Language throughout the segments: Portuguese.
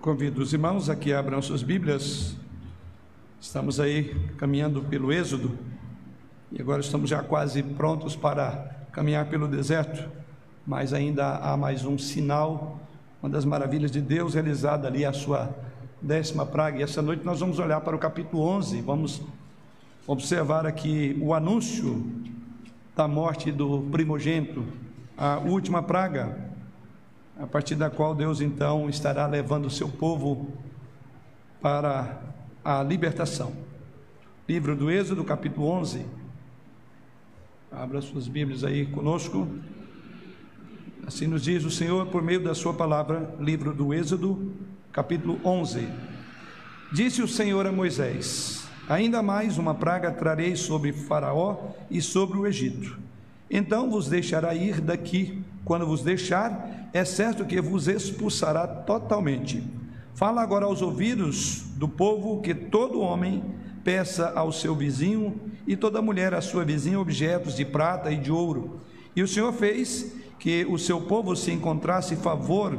Convido os irmãos a que abram suas Bíblias. Estamos aí caminhando pelo Êxodo e agora estamos já quase prontos para caminhar pelo deserto, mas ainda há mais um sinal, uma das maravilhas de Deus realizada ali, a sua décima praga. E essa noite nós vamos olhar para o capítulo 11, vamos observar aqui o anúncio da morte do primogênito, a última praga a partir da qual Deus então estará levando o seu povo para a libertação. Livro do Êxodo, capítulo 11. Abra suas Bíblias aí conosco. Assim nos diz o Senhor por meio da sua palavra, livro do Êxodo, capítulo 11. Disse o Senhor a Moisés: Ainda mais uma praga trarei sobre Faraó e sobre o Egito. Então vos deixará ir daqui. Quando vos deixar, é certo que vos expulsará totalmente. Fala agora aos ouvidos do povo que todo homem peça ao seu vizinho e toda mulher à sua vizinha objetos de prata e de ouro. E o Senhor fez que o seu povo se encontrasse favor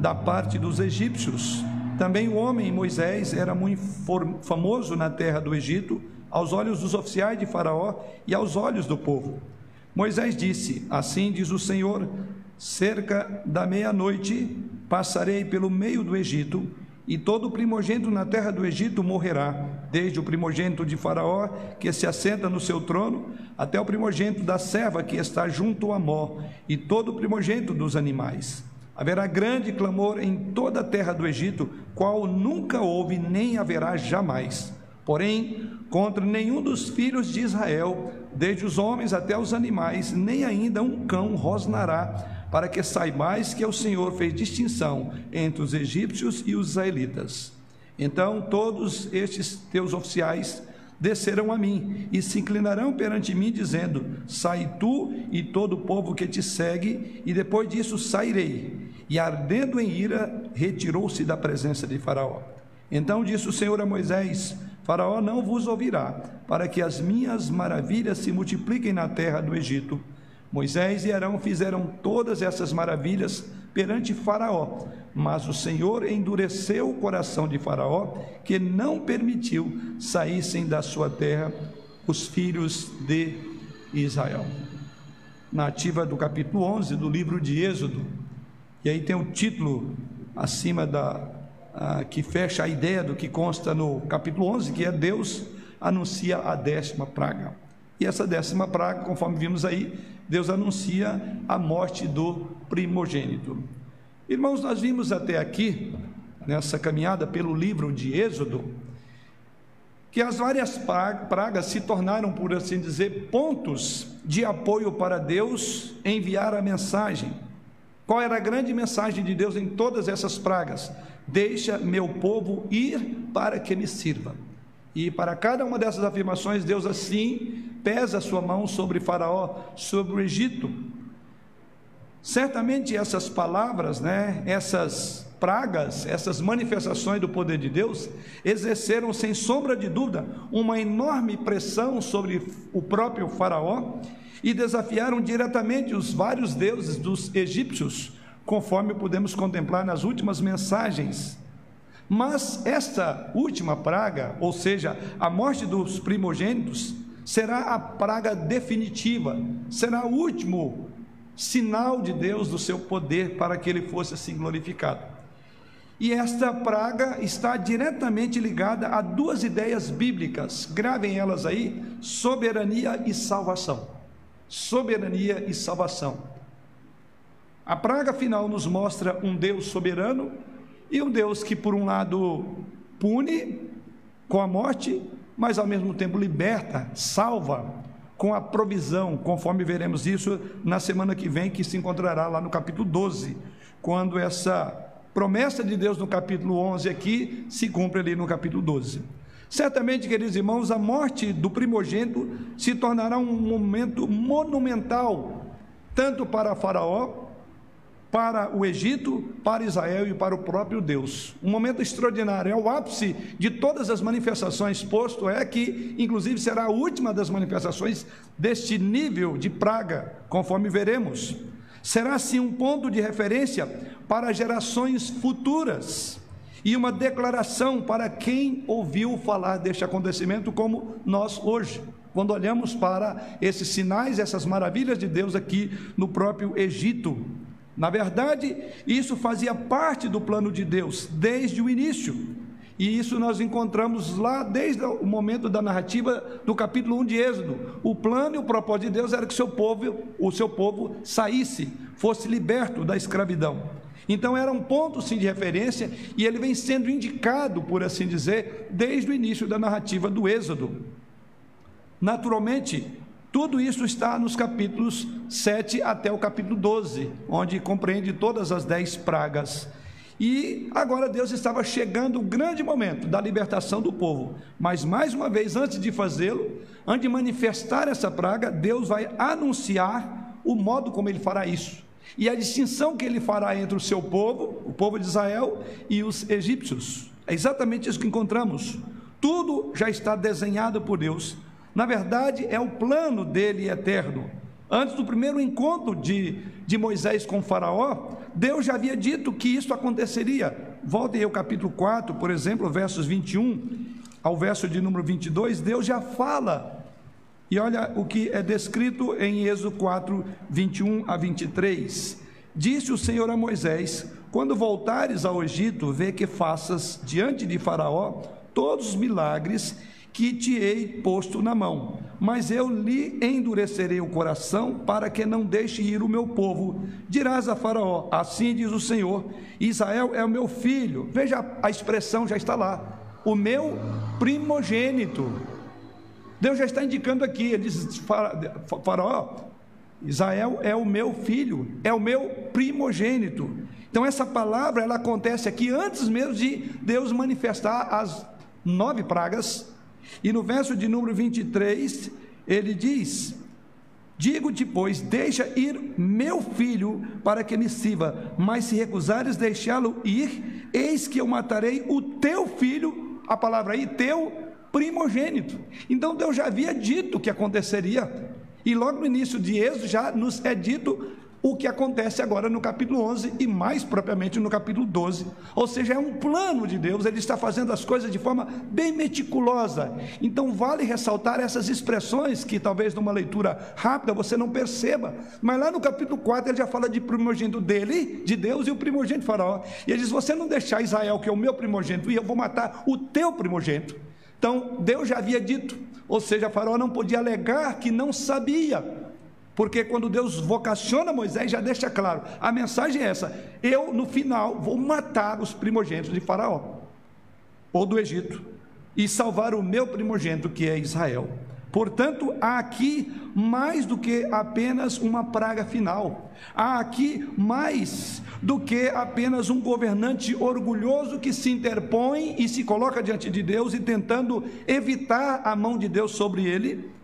da parte dos egípcios. Também o homem Moisés era muito famoso na terra do Egito, aos olhos dos oficiais de Faraó e aos olhos do povo. Moisés disse: Assim diz o Senhor: cerca da meia-noite, passarei pelo meio do Egito, e todo primogênito na terra do Egito morrerá, desde o primogênito de Faraó, que se assenta no seu trono, até o primogênito da serva que está junto a Mó, e todo o primogênito dos animais. Haverá grande clamor em toda a terra do Egito, qual nunca houve nem haverá jamais. Porém, contra nenhum dos filhos de Israel, desde os homens até os animais, nem ainda um cão rosnará para que saibais que o Senhor fez distinção entre os egípcios e os israelitas. Então todos estes teus oficiais descerão a mim e se inclinarão perante mim, dizendo: Sai tu e todo o povo que te segue, e depois disso sairei. E ardendo em ira, retirou-se da presença de Faraó. Então disse o Senhor a Moisés: Faraó não vos ouvirá, para que as minhas maravilhas se multipliquem na terra do Egito Moisés e Arão fizeram todas essas maravilhas perante Faraó, mas o Senhor endureceu o coração de Faraó, que não permitiu saíssem da sua terra os filhos de Israel. Nativa do capítulo 11 do livro de Êxodo, e aí tem o um título acima da que fecha a ideia do que consta no capítulo 11, que é Deus anuncia a décima praga. E essa décima praga, conforme vimos aí, Deus anuncia a morte do primogênito. Irmãos, nós vimos até aqui, nessa caminhada pelo livro de Êxodo, que as várias pragas se tornaram, por assim dizer, pontos de apoio para Deus enviar a mensagem. Qual era a grande mensagem de Deus em todas essas pragas? Deixa meu povo ir para que me sirva. E para cada uma dessas afirmações, Deus assim pesa a sua mão sobre Faraó, sobre o Egito. Certamente essas palavras, né, essas pragas, essas manifestações do poder de Deus, exerceram sem sombra de dúvida uma enorme pressão sobre o próprio Faraó e desafiaram diretamente os vários deuses dos egípcios, conforme podemos contemplar nas últimas mensagens. Mas esta última praga, ou seja, a morte dos primogênitos, será a praga definitiva, será o último sinal de Deus do seu poder para que ele fosse assim glorificado. E esta praga está diretamente ligada a duas ideias bíblicas, gravem elas aí: soberania e salvação. Soberania e salvação. A praga final nos mostra um Deus soberano e um Deus que, por um lado, pune com a morte mas ao mesmo tempo liberta, salva com a provisão, conforme veremos isso na semana que vem, que se encontrará lá no capítulo 12, quando essa promessa de Deus no capítulo 11 aqui se cumpre ali no capítulo 12. Certamente, queridos irmãos, a morte do primogênito se tornará um momento monumental, tanto para Faraó para o Egito, para Israel e para o próprio Deus. Um momento extraordinário, é o ápice de todas as manifestações, posto é que, inclusive, será a última das manifestações deste nível de praga, conforme veremos. Será assim um ponto de referência para gerações futuras e uma declaração para quem ouviu falar deste acontecimento, como nós hoje, quando olhamos para esses sinais, essas maravilhas de Deus aqui no próprio Egito. Na verdade, isso fazia parte do plano de Deus desde o início. E isso nós encontramos lá desde o momento da narrativa do capítulo 1 de Êxodo. O plano e o propósito de Deus era que seu povo, o seu povo saísse, fosse liberto da escravidão. Então era um ponto sim de referência e ele vem sendo indicado, por assim dizer, desde o início da narrativa do Êxodo. Naturalmente, tudo isso está nos capítulos 7 até o capítulo 12, onde compreende todas as dez pragas. E agora Deus estava chegando o grande momento da libertação do povo. Mas mais uma vez, antes de fazê-lo, antes de manifestar essa praga, Deus vai anunciar o modo como ele fará isso. E a distinção que ele fará entre o seu povo, o povo de Israel, e os egípcios. É exatamente isso que encontramos. Tudo já está desenhado por Deus. Na verdade, é o plano dele eterno. Antes do primeiro encontro de, de Moisés com Faraó, Deus já havia dito que isso aconteceria. Voltem ao capítulo 4, por exemplo, versos 21 ao verso de número 22, Deus já fala. E olha o que é descrito em Êxodo 4, 21 a 23. Disse o Senhor a Moisés: Quando voltares ao Egito, vê que faças diante de Faraó todos os milagres que te hei posto na mão. Mas eu lhe endurecerei o coração para que não deixe ir o meu povo. Dirás a Faraó: Assim diz o Senhor: Israel é o meu filho. Veja, a expressão já está lá. O meu primogênito. Deus já está indicando aqui. Ele diz: Faraó, Israel é o meu filho, é o meu primogênito. Então essa palavra ela acontece aqui antes mesmo de Deus manifestar as nove pragas e no verso de número 23, ele diz: Digo-te, pois, deixa ir meu filho para que me sirva, mas se recusares deixá-lo ir, eis que eu matarei o teu filho, a palavra aí, teu primogênito. Então Deus já havia dito que aconteceria. E logo no início de Êxodo já nos é dito o que acontece agora no capítulo 11 e mais propriamente no capítulo 12. Ou seja, é um plano de Deus, ele está fazendo as coisas de forma bem meticulosa. Então, vale ressaltar essas expressões que talvez numa leitura rápida você não perceba, mas lá no capítulo 4 ele já fala de primogênito dele, de Deus e o primogênito de Faraó. E ele diz: Você não deixar Israel, que é o meu primogênito, e eu vou matar o teu primogênito. Então, Deus já havia dito, ou seja, Faraó não podia alegar que não sabia porque quando Deus vocaciona Moisés, já deixa claro: a mensagem é essa: eu no final vou matar os primogênitos de Faraó ou do Egito e salvar o meu primogênito que é Israel. Portanto, há aqui mais do que apenas uma praga final. Há aqui mais do que apenas um governante orgulhoso que se interpõe e se coloca diante de Deus e tentando evitar a mão de Deus sobre ele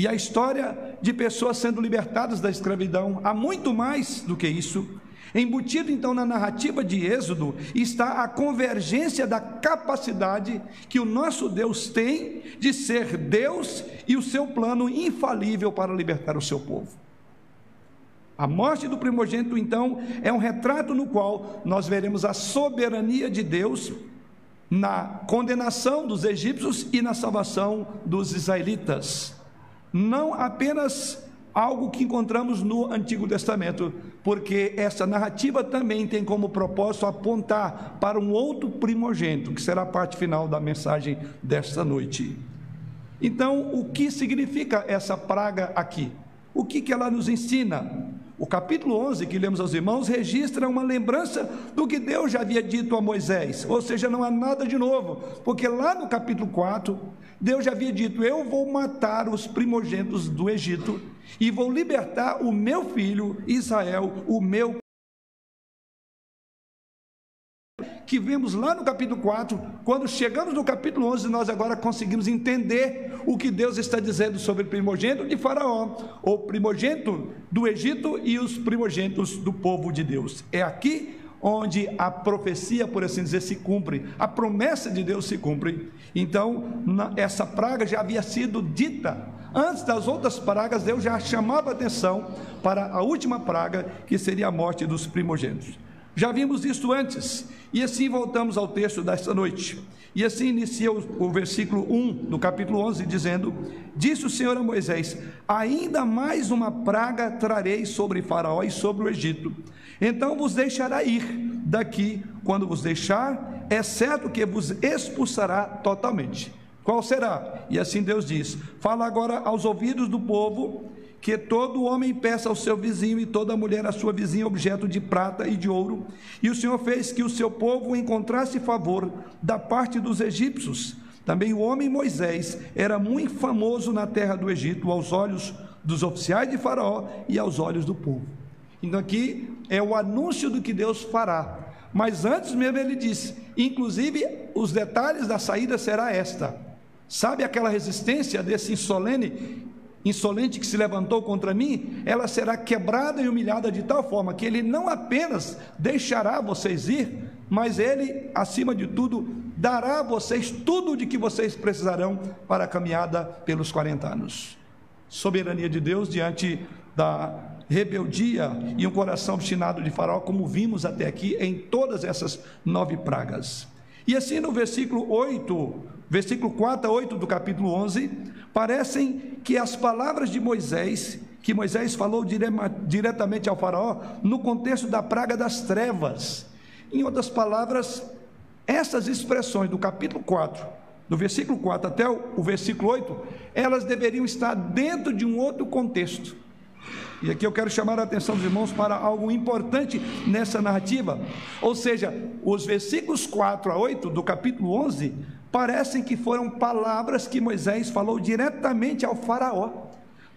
e a história de pessoas sendo libertadas da escravidão. Há muito mais do que isso. Embutido então na narrativa de Êxodo está a convergência da capacidade que o nosso Deus tem de ser Deus e o seu plano infalível para libertar o seu povo. A morte do primogênito, então, é um retrato no qual nós veremos a soberania de Deus na condenação dos egípcios e na salvação dos israelitas não apenas algo que encontramos no Antigo Testamento, porque essa narrativa também tem como propósito apontar para um outro primogênito, que será a parte final da mensagem desta noite. Então, o que significa essa praga aqui? O que, que ela nos ensina? O capítulo 11 que lemos aos irmãos registra uma lembrança do que Deus já havia dito a Moisés, ou seja, não há nada de novo, porque lá no capítulo 4, Deus já havia dito: Eu vou matar os primogênitos do Egito e vou libertar o meu filho Israel, o meu que vemos lá no capítulo 4, quando chegamos no capítulo 11, nós agora conseguimos entender o que Deus está dizendo sobre o primogênito de Faraó, o primogênito do Egito e os primogênitos do povo de Deus. É aqui onde a profecia, por assim dizer, se cumpre, a promessa de Deus se cumpre. Então, essa praga já havia sido dita Antes das outras pragas, Deus já chamava atenção para a última praga, que seria a morte dos primogênitos. Já vimos isso antes, e assim voltamos ao texto desta noite. E assim inicia o, o, versículo 1 do capítulo 11, dizendo: Disse o Senhor a Moisés: Ainda mais uma praga trarei sobre Faraó e sobre o Egito. Então vos deixará ir daqui, quando vos deixar, é certo que vos expulsará totalmente. Qual será? E assim Deus diz: Fala agora aos ouvidos do povo que todo homem peça ao seu vizinho e toda mulher à sua vizinha objeto de prata e de ouro. E o Senhor fez que o seu povo encontrasse favor da parte dos egípcios. Também o homem Moisés era muito famoso na terra do Egito aos olhos dos oficiais de Faraó e aos olhos do povo. Então aqui é o anúncio do que Deus fará. Mas antes mesmo ele disse, inclusive os detalhes da saída será esta. Sabe aquela resistência desse insolene insolente que se levantou contra mim, ela será quebrada e humilhada de tal forma que ele não apenas deixará vocês ir, mas ele, acima de tudo, dará a vocês tudo de que vocês precisarão para a caminhada pelos 40 anos. Soberania de Deus diante da rebeldia e um coração obstinado de Faraó, como vimos até aqui em todas essas nove pragas. E assim no versículo 8, versículo 4 a 8 do capítulo 11, parecem que as palavras de Moisés, que Moisés falou dire diretamente ao Faraó, no contexto da praga das trevas. Em outras palavras, essas expressões do capítulo 4, do versículo 4 até o versículo 8, elas deveriam estar dentro de um outro contexto. E aqui eu quero chamar a atenção dos irmãos para algo importante nessa narrativa. Ou seja, os versículos 4 a 8 do capítulo 11 parecem que foram palavras que Moisés falou diretamente ao Faraó.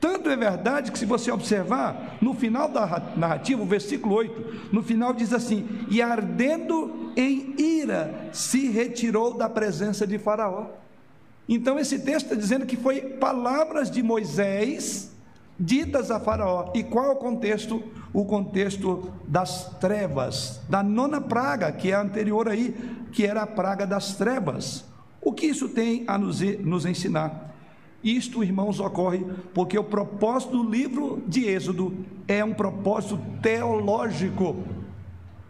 Tanto é verdade que, se você observar, no final da narrativa, o versículo 8, no final diz assim: E ardendo em ira, se retirou da presença de Faraó. Então, esse texto está dizendo que foi palavras de Moisés ditas a Faraó. E qual é o contexto? O contexto das trevas, da nona praga, que é anterior aí, que era a praga das trevas. O que isso tem a nos ensinar? Isto, irmãos, ocorre porque o propósito do livro de Êxodo é um propósito teológico.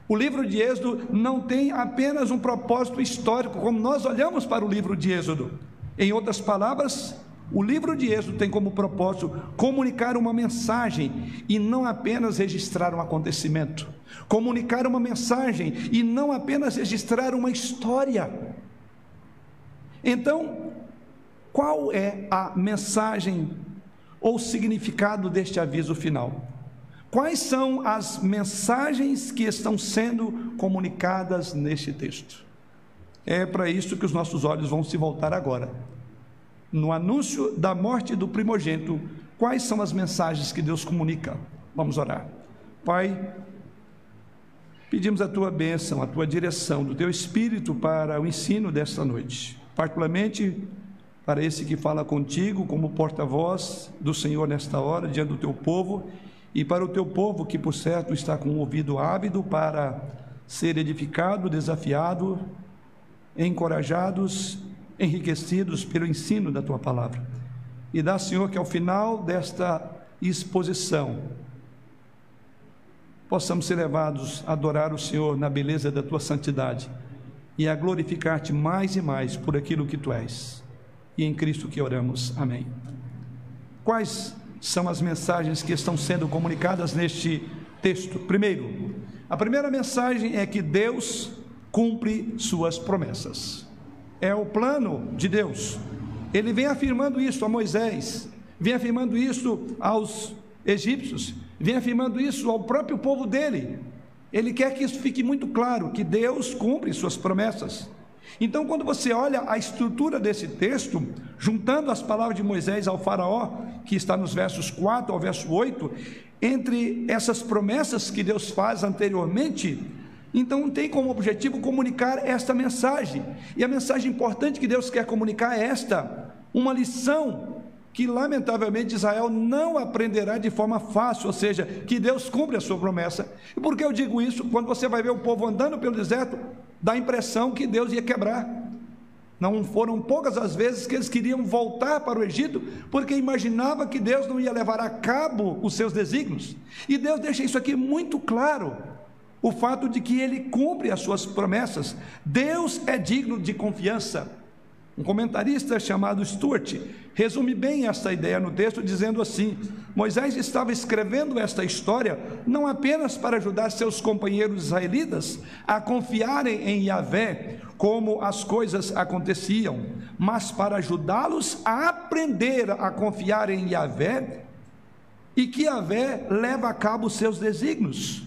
O livro de Êxodo não tem apenas um propósito histórico, como nós olhamos para o livro de Êxodo. Em outras palavras, o livro de Êxodo tem como propósito comunicar uma mensagem e não apenas registrar um acontecimento. Comunicar uma mensagem e não apenas registrar uma história. Então, qual é a mensagem ou significado deste aviso final? Quais são as mensagens que estão sendo comunicadas neste texto? É para isso que os nossos olhos vão se voltar agora. No anúncio da morte do primogênito, quais são as mensagens que Deus comunica? Vamos orar. Pai, pedimos a tua bênção, a tua direção, do teu espírito para o ensino desta noite particularmente para esse que fala contigo como porta-voz do Senhor nesta hora, diante do teu povo, e para o teu povo que, por certo, está com o ouvido ávido para ser edificado, desafiado, encorajados, enriquecidos pelo ensino da tua palavra. E dá, Senhor, que ao final desta exposição possamos ser levados a adorar o Senhor na beleza da tua santidade e a glorificar-te mais e mais por aquilo que tu és. E em Cristo que oramos. Amém. Quais são as mensagens que estão sendo comunicadas neste texto? Primeiro, a primeira mensagem é que Deus cumpre suas promessas. É o plano de Deus. Ele vem afirmando isso a Moisés, vem afirmando isso aos egípcios, vem afirmando isso ao próprio povo dele. Ele quer que isso fique muito claro, que Deus cumpre suas promessas. Então, quando você olha a estrutura desse texto, juntando as palavras de Moisés ao Faraó, que está nos versos 4 ao verso 8, entre essas promessas que Deus faz anteriormente, então tem como objetivo comunicar esta mensagem. E a mensagem importante que Deus quer comunicar é esta: uma lição que lamentavelmente Israel não aprenderá de forma fácil, ou seja, que Deus cumpre a sua promessa. E por que eu digo isso? Quando você vai ver o povo andando pelo deserto, dá a impressão que Deus ia quebrar. Não foram poucas as vezes que eles queriam voltar para o Egito, porque imaginava que Deus não ia levar a cabo os seus desígnios. E Deus deixa isso aqui muito claro o fato de que ele cumpre as suas promessas. Deus é digno de confiança. Um comentarista chamado Stuart resume bem esta ideia no texto, dizendo assim: Moisés estava escrevendo esta história não apenas para ajudar seus companheiros israelitas a confiarem em Yahvé, como as coisas aconteciam, mas para ajudá-los a aprender a confiar em Yahvé e que Yahvé leva a cabo seus desígnios.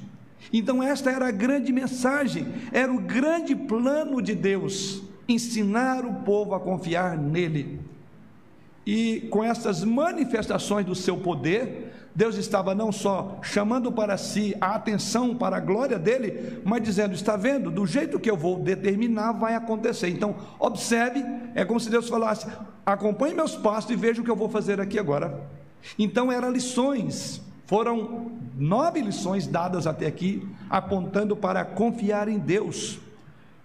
Então, esta era a grande mensagem, era o grande plano de Deus, ensinar o povo a confiar nele. E com essas manifestações do seu poder, Deus estava não só chamando para si a atenção para a glória dele, mas dizendo: está vendo, do jeito que eu vou determinar, vai acontecer. Então, observe, é como se Deus falasse: acompanhe meus passos e veja o que eu vou fazer aqui agora. Então, eram lições foram nove lições dadas até aqui, apontando para confiar em Deus.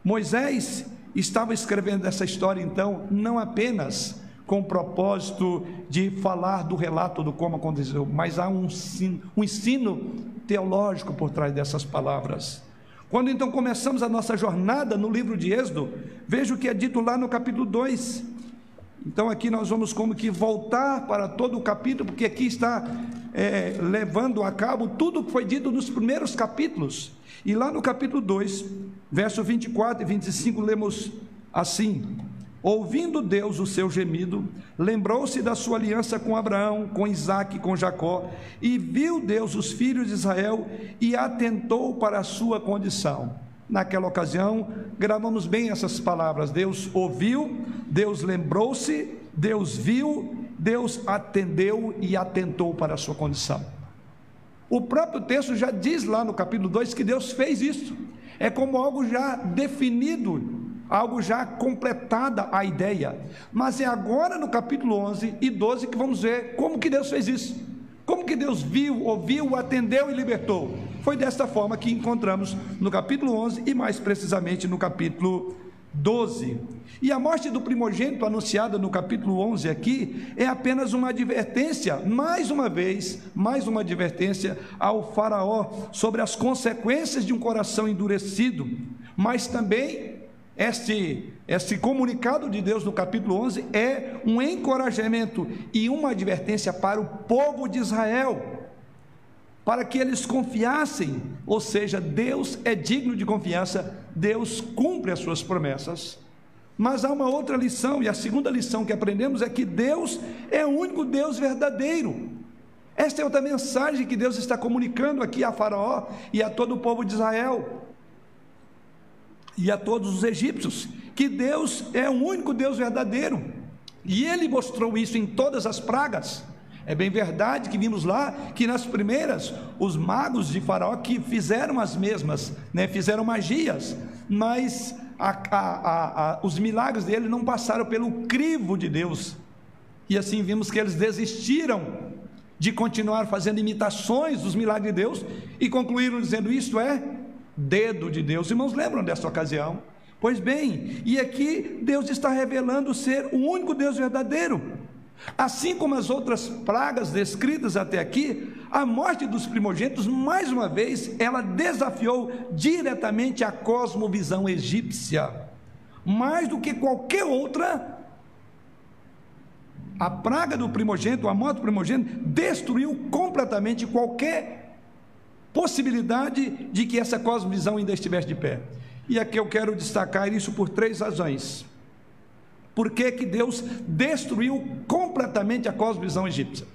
Moisés estava escrevendo essa história, então, não apenas com o propósito de falar do relato do como aconteceu, mas há um ensino, um ensino teológico por trás dessas palavras. Quando então começamos a nossa jornada no livro de Êxodo, veja o que é dito lá no capítulo 2. Então aqui nós vamos como que voltar para todo o capítulo, porque aqui está é, levando a cabo tudo que foi dito nos primeiros capítulos. E lá no capítulo 2, verso 24 e 25, lemos assim: Ouvindo Deus o seu gemido, lembrou-se da sua aliança com Abraão, com Isaac com Jacó, e viu Deus os filhos de Israel e atentou para a sua condição. Naquela ocasião, gravamos bem essas palavras: Deus ouviu, Deus lembrou-se, Deus viu Deus atendeu e atentou para a sua condição. O próprio texto já diz lá no capítulo 2 que Deus fez isso. É como algo já definido, algo já completada a ideia. Mas é agora no capítulo 11 e 12 que vamos ver como que Deus fez isso. Como que Deus viu, ouviu, atendeu e libertou? Foi desta forma que encontramos no capítulo 11 e mais precisamente no capítulo 12. E a morte do primogênito anunciada no capítulo 11 aqui é apenas uma advertência, mais uma vez, mais uma advertência ao Faraó sobre as consequências de um coração endurecido, mas também este, este comunicado de Deus no capítulo 11 é um encorajamento e uma advertência para o povo de Israel para que eles confiassem, ou seja, Deus é digno de confiança, Deus cumpre as suas promessas. Mas há uma outra lição, e a segunda lição que aprendemos é que Deus é o único Deus verdadeiro. Esta é outra mensagem que Deus está comunicando aqui a Faraó e a todo o povo de Israel e a todos os egípcios, que Deus é o único Deus verdadeiro. E ele mostrou isso em todas as pragas. É bem verdade que vimos lá que nas primeiras, os magos de Faraó que fizeram as mesmas, né, fizeram magias, mas a, a, a, os milagres dele não passaram pelo crivo de Deus. E assim vimos que eles desistiram de continuar fazendo imitações dos milagres de Deus e concluíram dizendo: Isto é dedo de Deus. Irmãos, lembram dessa ocasião? Pois bem, e aqui Deus está revelando ser o único Deus verdadeiro. Assim como as outras pragas descritas até aqui, a morte dos primogênitos, mais uma vez, ela desafiou diretamente a cosmovisão egípcia. Mais do que qualquer outra, a praga do primogênito, a morte do primogênito, destruiu completamente qualquer possibilidade de que essa cosmovisão ainda estivesse de pé. E aqui eu quero destacar isso por três razões. Por que, que Deus destruiu completamente a cosmovisão egípcia?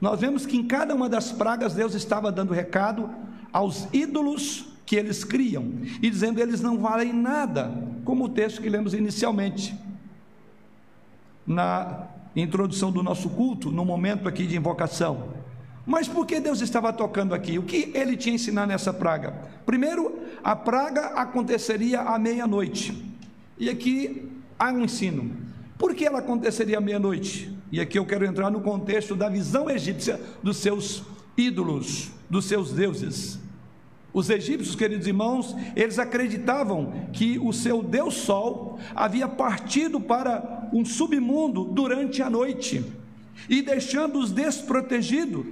Nós vemos que em cada uma das pragas Deus estava dando recado aos ídolos que eles criam e dizendo eles não valem nada, como o texto que lemos inicialmente na introdução do nosso culto, no momento aqui de invocação. Mas por que Deus estava tocando aqui? O que ele tinha ensinado nessa praga? Primeiro, a praga aconteceria à meia-noite. E aqui há um ensino. Por que ela aconteceria à meia-noite? E aqui eu quero entrar no contexto da visão egípcia dos seus ídolos, dos seus deuses. Os egípcios, queridos irmãos, eles acreditavam que o seu Deus Sol havia partido para um submundo durante a noite e deixando-os desprotegidos.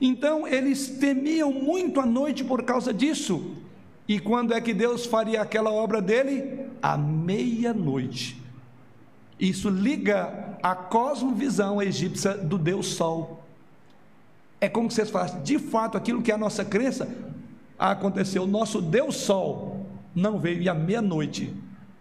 Então eles temiam muito a noite por causa disso. E quando é que Deus faria aquela obra dele? À meia-noite. Isso liga a cosmovisão egípcia do Deus Sol. É como vocês falassem, de fato, aquilo que é a nossa crença aconteceu. O nosso Deus Sol não veio e à meia-noite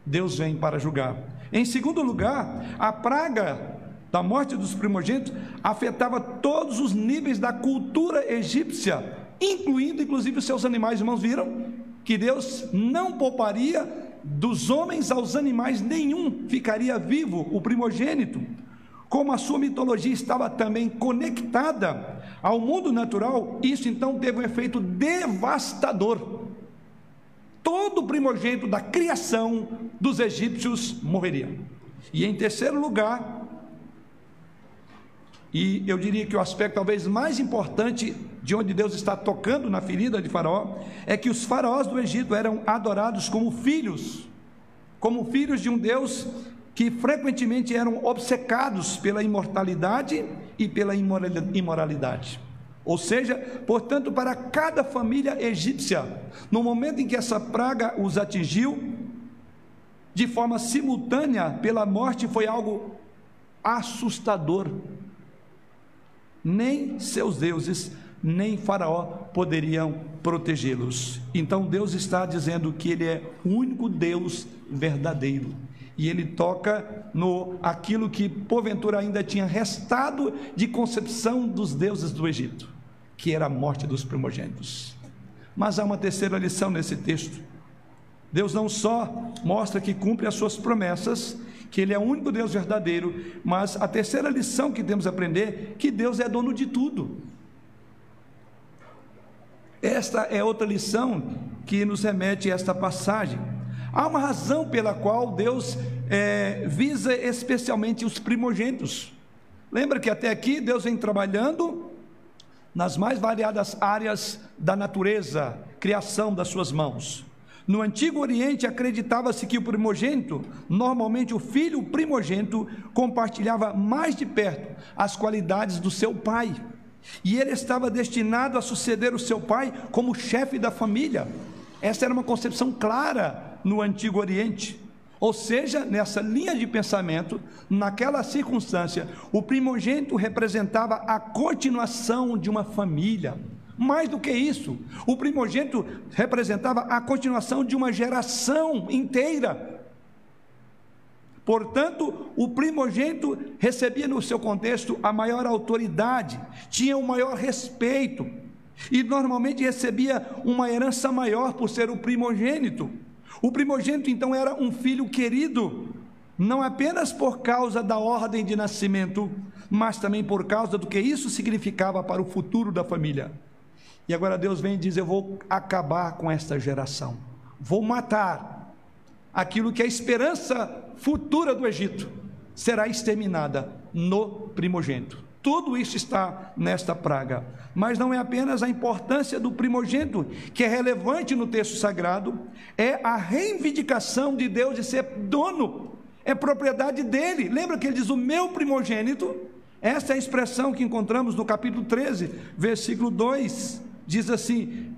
Deus vem para julgar. Em segundo lugar, a praga da morte dos primogênitos afetava todos os níveis da cultura egípcia, incluindo inclusive os seus animais. Irmãos, viram que Deus não pouparia dos homens aos animais, nenhum ficaria vivo, o primogênito. Como a sua mitologia estava também conectada ao mundo natural, isso então teve um efeito devastador. Todo primogênito da criação dos egípcios morreria. E em terceiro lugar, e eu diria que o aspecto talvez mais importante de onde Deus está tocando na ferida de Faraó é que os faraós do Egito eram adorados como filhos, como filhos de um Deus que frequentemente eram obcecados pela imortalidade e pela imoralidade. Ou seja, portanto, para cada família egípcia, no momento em que essa praga os atingiu, de forma simultânea pela morte, foi algo assustador. Nem seus deuses, nem Faraó poderiam protegê-los. Então Deus está dizendo que Ele é o único Deus verdadeiro e ele toca no aquilo que porventura ainda tinha restado de concepção dos deuses do Egito, que era a morte dos primogênitos. Mas há uma terceira lição nesse texto. Deus não só mostra que cumpre as suas promessas, que ele é o único Deus verdadeiro, mas a terceira lição que temos a aprender que Deus é dono de tudo. Esta é outra lição que nos remete a esta passagem. Há uma razão pela qual Deus é, visa especialmente os primogênitos. Lembra que até aqui Deus vem trabalhando nas mais variadas áreas da natureza, criação das suas mãos. No Antigo Oriente acreditava-se que o primogênito, normalmente o filho primogênito, compartilhava mais de perto as qualidades do seu pai. E ele estava destinado a suceder o seu pai como chefe da família. Essa era uma concepção clara no Antigo Oriente. Ou seja, nessa linha de pensamento, naquela circunstância, o primogênito representava a continuação de uma família. Mais do que isso, o primogênito representava a continuação de uma geração inteira. Portanto, o primogênito recebia no seu contexto a maior autoridade, tinha o maior respeito e normalmente recebia uma herança maior por ser o primogênito. O primogênito então era um filho querido, não apenas por causa da ordem de nascimento, mas também por causa do que isso significava para o futuro da família. E agora Deus vem e diz: Eu vou acabar com esta geração, vou matar aquilo que é a esperança futura do Egito, será exterminada no primogênito. Tudo isso está nesta praga. Mas não é apenas a importância do primogênito que é relevante no texto sagrado, é a reivindicação de Deus de ser dono, é propriedade dele. Lembra que ele diz: O meu primogênito? Essa é a expressão que encontramos no capítulo 13, versículo 2. Diz assim: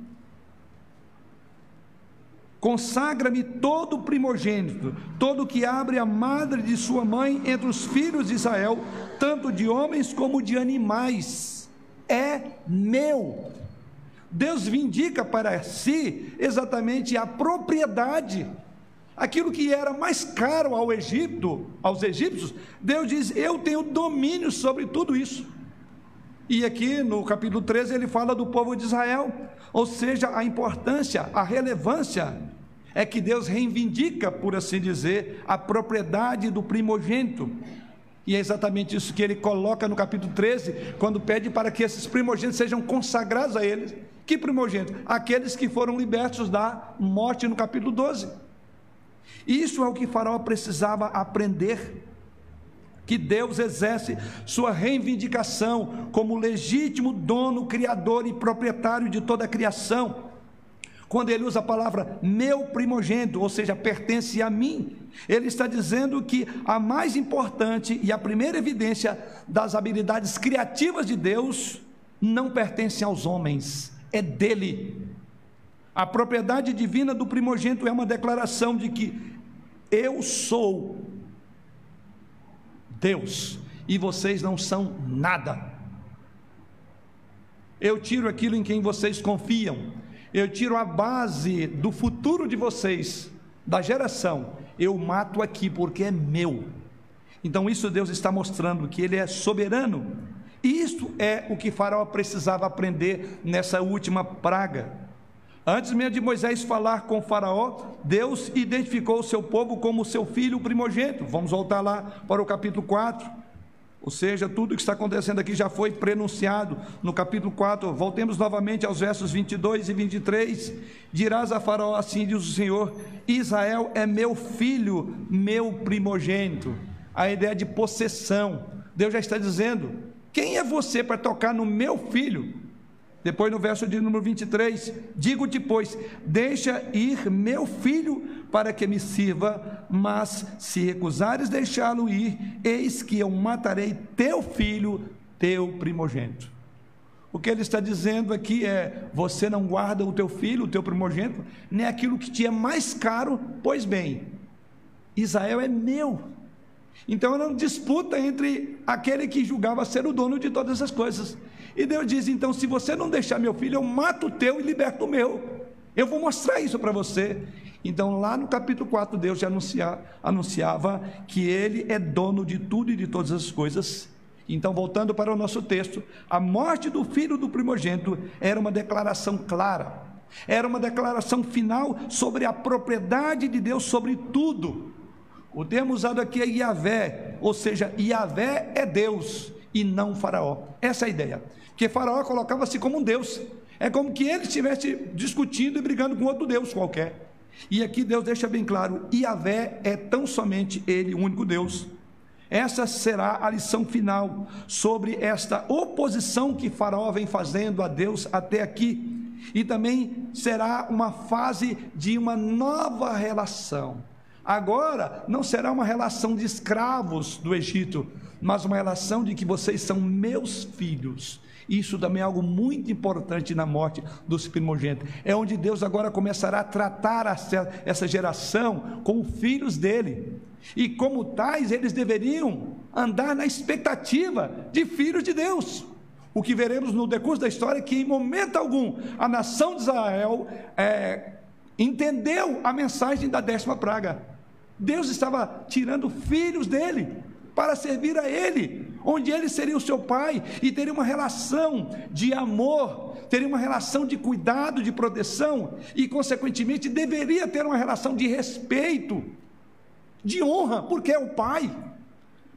Consagra-me todo primogênito, todo que abre a madre de sua mãe entre os filhos de Israel, tanto de homens como de animais. É meu. Deus vindica para si exatamente a propriedade. Aquilo que era mais caro ao Egito, aos egípcios, Deus diz: Eu tenho domínio sobre tudo isso. E aqui no capítulo 13 ele fala do povo de Israel, ou seja, a importância, a relevância é que Deus reivindica, por assim dizer, a propriedade do primogênito. E é exatamente isso que ele coloca no capítulo 13, quando pede para que esses primogênitos sejam consagrados a eles. Que primogênitos? Aqueles que foram libertos da morte no capítulo 12. Isso é o que Faraó precisava aprender que Deus exerce sua reivindicação como legítimo dono, criador e proprietário de toda a criação. Quando ele usa a palavra meu primogênito, ou seja, pertence a mim, ele está dizendo que a mais importante e a primeira evidência das habilidades criativas de Deus não pertence aos homens, é dele. A propriedade divina do primogênito é uma declaração de que eu sou Deus e vocês não são nada. Eu tiro aquilo em quem vocês confiam eu tiro a base do futuro de vocês, da geração, eu mato aqui porque é meu. Então, isso Deus está mostrando que Ele é soberano. E isso é o que Faraó precisava aprender nessa última praga. Antes mesmo de Moisés falar com Faraó, Deus identificou o seu povo como seu filho primogênito. Vamos voltar lá para o capítulo 4. Ou seja, tudo que está acontecendo aqui já foi prenunciado no capítulo 4. Voltemos novamente aos versos 22 e 23. Dirás a Faraó assim: diz o Senhor: Israel é meu filho, meu primogênito. A ideia de possessão. Deus já está dizendo: quem é você para tocar no meu filho? Depois no verso de número 23, digo depois: deixa ir meu filho para que me sirva, mas se recusares deixá-lo ir, eis que eu matarei teu filho, teu primogênito. O que ele está dizendo aqui é: você não guarda o teu filho, o teu primogênito, nem aquilo que te é mais caro, pois bem, Israel é meu. Então era uma disputa entre aquele que julgava ser o dono de todas as coisas. E Deus diz: então, se você não deixar meu filho, eu mato o teu e liberto o meu. Eu vou mostrar isso para você. Então, lá no capítulo 4, Deus já anuncia, anunciava que Ele é dono de tudo e de todas as coisas. Então, voltando para o nosso texto, a morte do filho do primogênito era uma declaração clara, era uma declaração final sobre a propriedade de Deus sobre tudo. O termo usado aqui é Yahvé, ou seja, Yahvé é Deus e não Faraó. Essa é a ideia. Que Faraó colocava-se como um Deus. É como que ele estivesse discutindo e brigando com outro Deus qualquer. E aqui Deus deixa bem claro: Yahvé é tão somente Ele, o único Deus. Essa será a lição final sobre esta oposição que Faraó vem fazendo a Deus até aqui. E também será uma fase de uma nova relação. Agora não será uma relação de escravos do Egito, mas uma relação de que vocês são meus filhos. Isso também é algo muito importante na morte dos primogênitos. É onde Deus agora começará a tratar essa geração como filhos dele. E como tais, eles deveriam andar na expectativa de filhos de Deus. O que veremos no decurso da história é que, em momento algum, a nação de Israel é, entendeu a mensagem da décima praga. Deus estava tirando filhos dele para servir a Ele, onde Ele seria o seu pai e teria uma relação de amor, teria uma relação de cuidado, de proteção e, consequentemente, deveria ter uma relação de respeito, de honra, porque é o pai.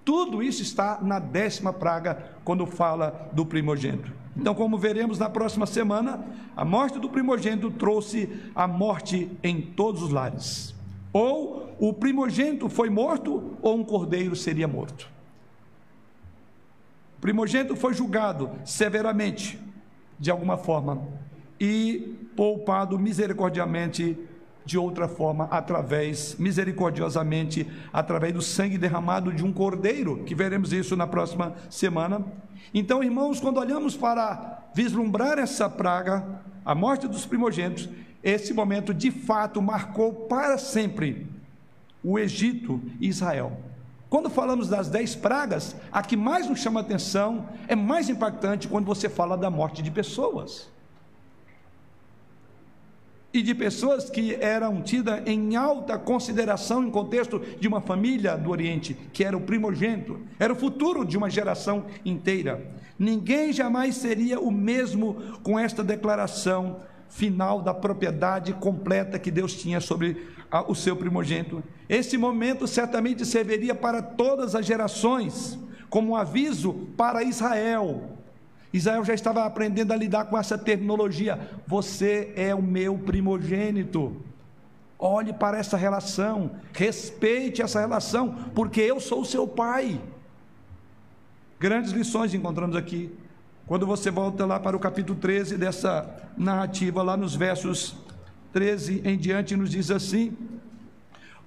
Tudo isso está na décima praga, quando fala do primogênito. Então, como veremos na próxima semana, a morte do primogênito trouxe a morte em todos os lares. Ou o primogênito foi morto, ou um cordeiro seria morto. O primogênito foi julgado severamente, de alguma forma, e poupado misericordiamente de outra forma, através, misericordiosamente, através do sangue derramado de um cordeiro, que veremos isso na próxima semana. Então, irmãos, quando olhamos para vislumbrar essa praga, a morte dos primogênitos, esse momento de fato marcou para sempre o Egito e Israel. Quando falamos das dez pragas, a que mais nos chama atenção é mais impactante quando você fala da morte de pessoas. E de pessoas que eram tidas em alta consideração em contexto de uma família do Oriente, que era o primogênito, era o futuro de uma geração inteira. Ninguém jamais seria o mesmo com esta declaração final da propriedade completa que Deus tinha sobre a, o seu primogênito. Esse momento certamente serviria para todas as gerações, como um aviso para Israel. Israel já estava aprendendo a lidar com essa terminologia. Você é o meu primogênito. Olhe para essa relação, respeite essa relação, porque eu sou o seu pai. Grandes lições encontramos aqui. Quando você volta lá para o capítulo 13 dessa narrativa, lá nos versos 13 em diante, nos diz assim: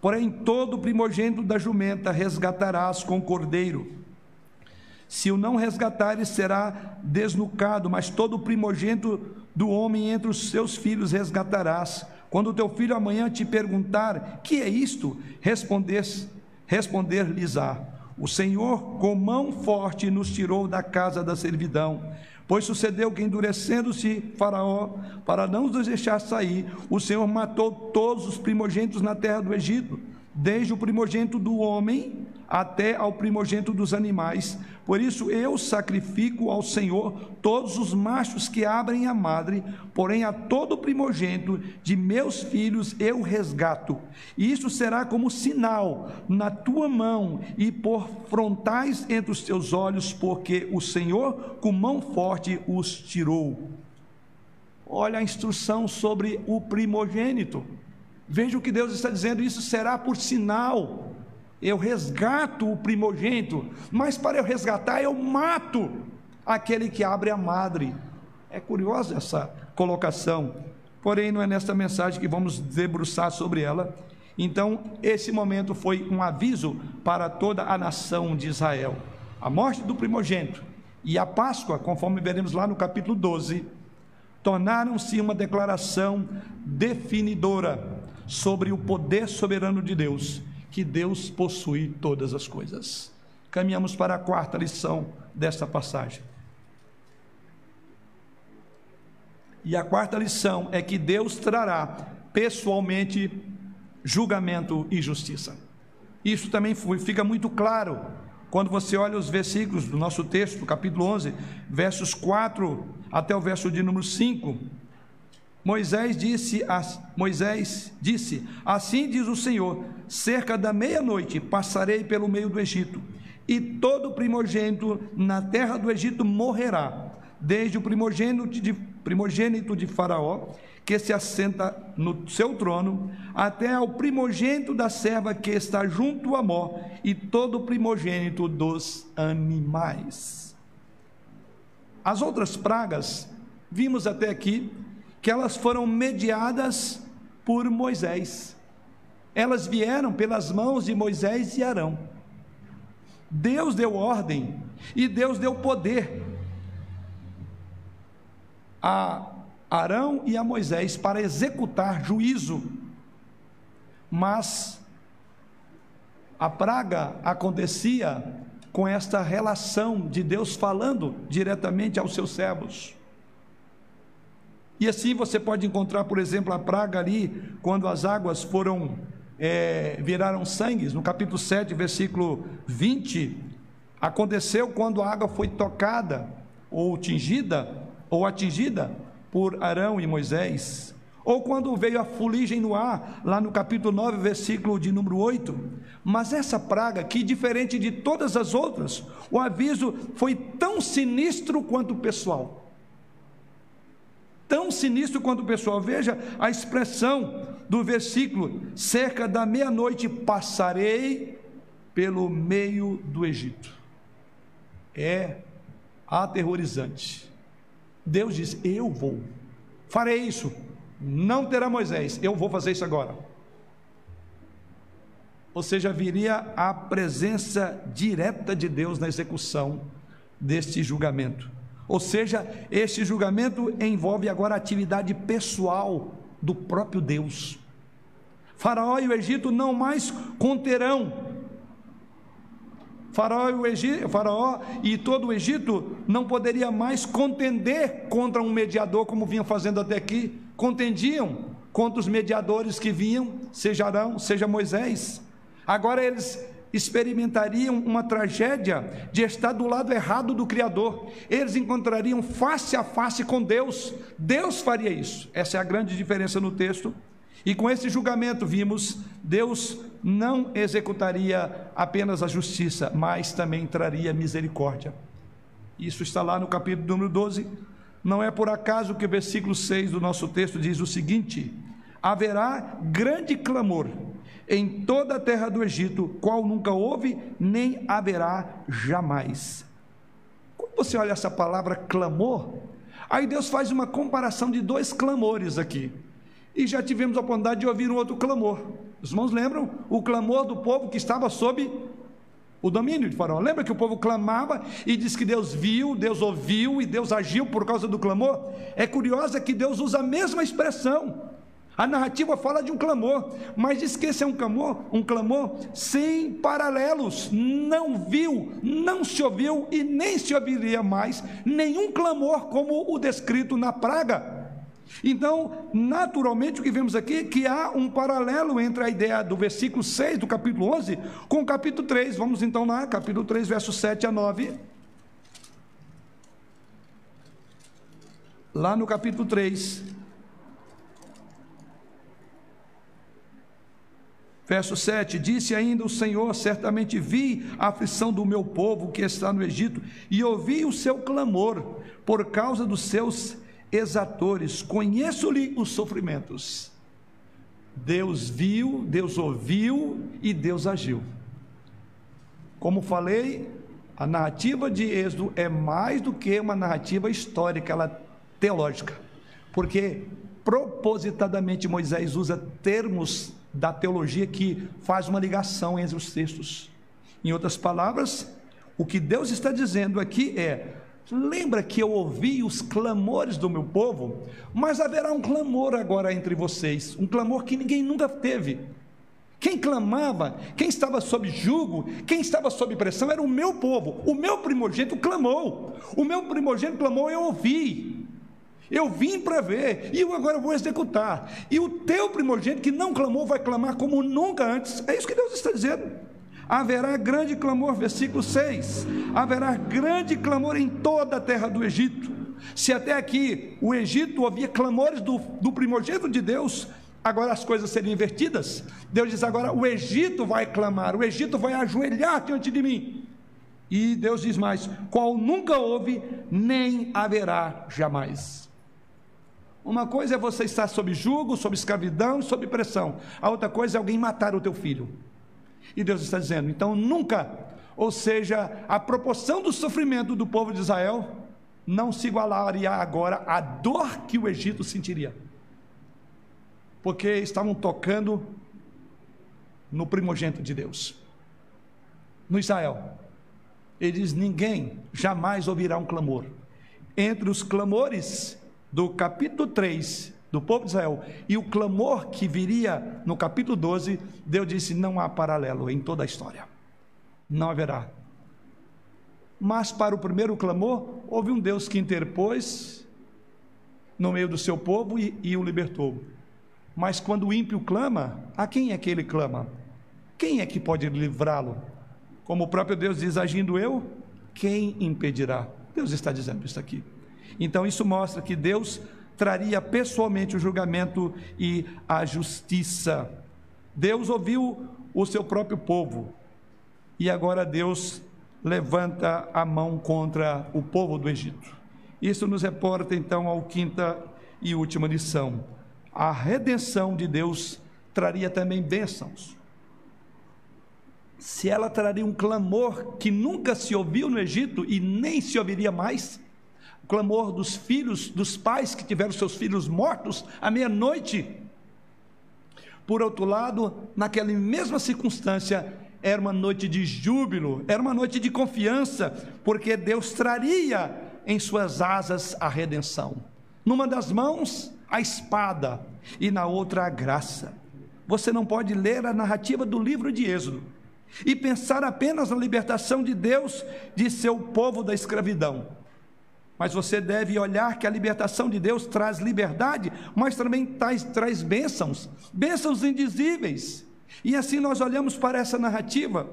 Porém, todo primogênito da jumenta resgatarás com cordeiro. Se o não resgatares, será desnucado, mas todo primogênito do homem entre os seus filhos resgatarás. Quando teu filho amanhã te perguntar: Que é isto? Responder-lhes-á: O Senhor, com mão forte, nos tirou da casa da servidão Pois sucedeu que, endurecendo-se Faraó, para não nos deixar sair, o Senhor matou todos os primogênitos na terra do Egito, desde o primogênito do homem até ao primogênito dos animais. Por isso eu sacrifico ao Senhor todos os machos que abrem a madre, porém a todo primogênito de meus filhos eu resgato. E isso será como sinal na tua mão e por frontais entre os teus olhos, porque o Senhor com mão forte os tirou. Olha a instrução sobre o primogênito. Veja o que Deus está dizendo, isso será por sinal eu resgato o primogênito, mas para eu resgatar, eu mato aquele que abre a madre. É curiosa essa colocação, porém, não é nesta mensagem que vamos debruçar sobre ela. Então, esse momento foi um aviso para toda a nação de Israel. A morte do primogênito e a Páscoa, conforme veremos lá no capítulo 12, tornaram-se uma declaração definidora sobre o poder soberano de Deus que Deus possui todas as coisas. Caminhamos para a quarta lição desta passagem. E a quarta lição é que Deus trará pessoalmente julgamento e justiça. Isso também fica muito claro quando você olha os versículos do nosso texto, capítulo 11, versos 4 até o verso de número 5. Moisés disse, Moisés disse: Assim diz o Senhor: cerca da meia-noite passarei pelo meio do Egito, e todo primogênito na terra do Egito morrerá, desde o primogênito de, primogênito de Faraó, que se assenta no seu trono, até ao primogênito da serva que está junto a Mó, e todo primogênito dos animais. As outras pragas, vimos até aqui, que elas foram mediadas por Moisés. Elas vieram pelas mãos de Moisés e Arão. Deus deu ordem e Deus deu poder a Arão e a Moisés para executar juízo. Mas a praga acontecia com esta relação de Deus falando diretamente aos seus servos. E assim você pode encontrar, por exemplo, a praga ali, quando as águas foram, é, viraram sangue, no capítulo 7, versículo 20, aconteceu quando a água foi tocada, ou tingida, ou atingida por Arão e Moisés. Ou quando veio a fuligem no ar, lá no capítulo 9, versículo de número 8. Mas essa praga, que diferente de todas as outras, o aviso foi tão sinistro quanto pessoal tão sinistro quanto o pessoal. Veja a expressão do versículo: cerca da meia-noite passarei pelo meio do Egito. É aterrorizante. Deus diz: Eu vou, farei isso. Não terá Moisés, eu vou fazer isso agora. Ou seja, viria a presença direta de Deus na execução deste julgamento. Ou seja, este julgamento envolve agora a atividade pessoal do próprio Deus. Faraó e o Egito não mais conterão. Faraó e, o Egito, Faraó e todo o Egito não poderia mais contender contra um mediador como vinham fazendo até aqui. Contendiam contra os mediadores que vinham, seja Arão, seja Moisés. Agora eles experimentariam uma tragédia de estar do lado errado do Criador. Eles encontrariam face a face com Deus. Deus faria isso. Essa é a grande diferença no texto. E com esse julgamento, vimos, Deus não executaria apenas a justiça, mas também traria misericórdia. Isso está lá no capítulo número 12. Não é por acaso que o versículo 6 do nosso texto diz o seguinte: haverá grande clamor em toda a terra do Egito, qual nunca houve, nem haverá jamais. Quando você olha essa palavra clamor, aí Deus faz uma comparação de dois clamores aqui. E já tivemos a oportunidade de ouvir um outro clamor. Os irmãos lembram? O clamor do povo que estava sob o domínio de Faraó. Lembra que o povo clamava e diz que Deus viu, Deus ouviu e Deus agiu por causa do clamor? É curioso que Deus usa a mesma expressão. A narrativa fala de um clamor, mas diz que esse é um clamor, um clamor sem paralelos. Não viu, não se ouviu e nem se ouviria mais nenhum clamor como o descrito na praga. Então, naturalmente, o que vemos aqui é que há um paralelo entre a ideia do versículo 6 do capítulo 11 com o capítulo 3. Vamos então lá, capítulo 3, versos 7 a 9. Lá no capítulo 3, Verso 7: Disse ainda o Senhor: Certamente vi a aflição do meu povo que está no Egito, e ouvi o seu clamor por causa dos seus exatores, conheço-lhe os sofrimentos. Deus viu, Deus ouviu e Deus agiu. Como falei, a narrativa de Êxodo é mais do que uma narrativa histórica, ela é teológica, porque propositadamente Moisés usa termos da teologia que faz uma ligação entre os textos. Em outras palavras, o que Deus está dizendo aqui é: Lembra que eu ouvi os clamores do meu povo? Mas haverá um clamor agora entre vocês, um clamor que ninguém nunca teve. Quem clamava, quem estava sob jugo, quem estava sob pressão era o meu povo. O meu primogênito clamou. O meu primogênito clamou, eu ouvi. Eu vim para ver e eu agora vou executar. E o teu primogênito que não clamou vai clamar como nunca antes. É isso que Deus está dizendo haverá grande clamor, versículo 6: haverá grande clamor em toda a terra do Egito. Se até aqui o Egito ouvia clamores do, do primogênito de Deus, agora as coisas seriam invertidas. Deus diz agora: o Egito vai clamar, o Egito vai ajoelhar diante de mim. E Deus diz mais: qual nunca houve, nem haverá jamais. Uma coisa é você estar sob jugo, sob escravidão, sob pressão. A outra coisa é alguém matar o teu filho. E Deus está dizendo: então nunca, ou seja, a proporção do sofrimento do povo de Israel não se igualaria agora à dor que o Egito sentiria, porque estavam tocando no primogênito de Deus, no Israel. Ele diz: ninguém jamais ouvirá um clamor. Entre os clamores do capítulo 3 do povo de Israel e o clamor que viria no capítulo 12, Deus disse: não há paralelo em toda a história. Não haverá. Mas para o primeiro clamor, houve um Deus que interpôs no meio do seu povo e, e o libertou. Mas quando o ímpio clama, a quem é que ele clama? Quem é que pode livrá-lo? Como o próprio Deus diz, agindo eu, quem impedirá? Deus está dizendo isso aqui. Então isso mostra que Deus traria pessoalmente o julgamento e a justiça. Deus ouviu o seu próprio povo e agora Deus levanta a mão contra o povo do Egito. Isso nos reporta então ao quinta e última lição. A redenção de Deus traria também bênçãos. Se ela traria um clamor que nunca se ouviu no Egito e nem se ouviria mais, o clamor dos filhos, dos pais que tiveram seus filhos mortos à meia-noite. Por outro lado, naquela mesma circunstância, era uma noite de júbilo, era uma noite de confiança, porque Deus traria em suas asas a redenção. Numa das mãos, a espada, e na outra, a graça. Você não pode ler a narrativa do livro de Êxodo e pensar apenas na libertação de Deus de seu povo da escravidão. Mas você deve olhar que a libertação de Deus traz liberdade, mas também traz, traz bênçãos, bênçãos indizíveis. E assim nós olhamos para essa narrativa.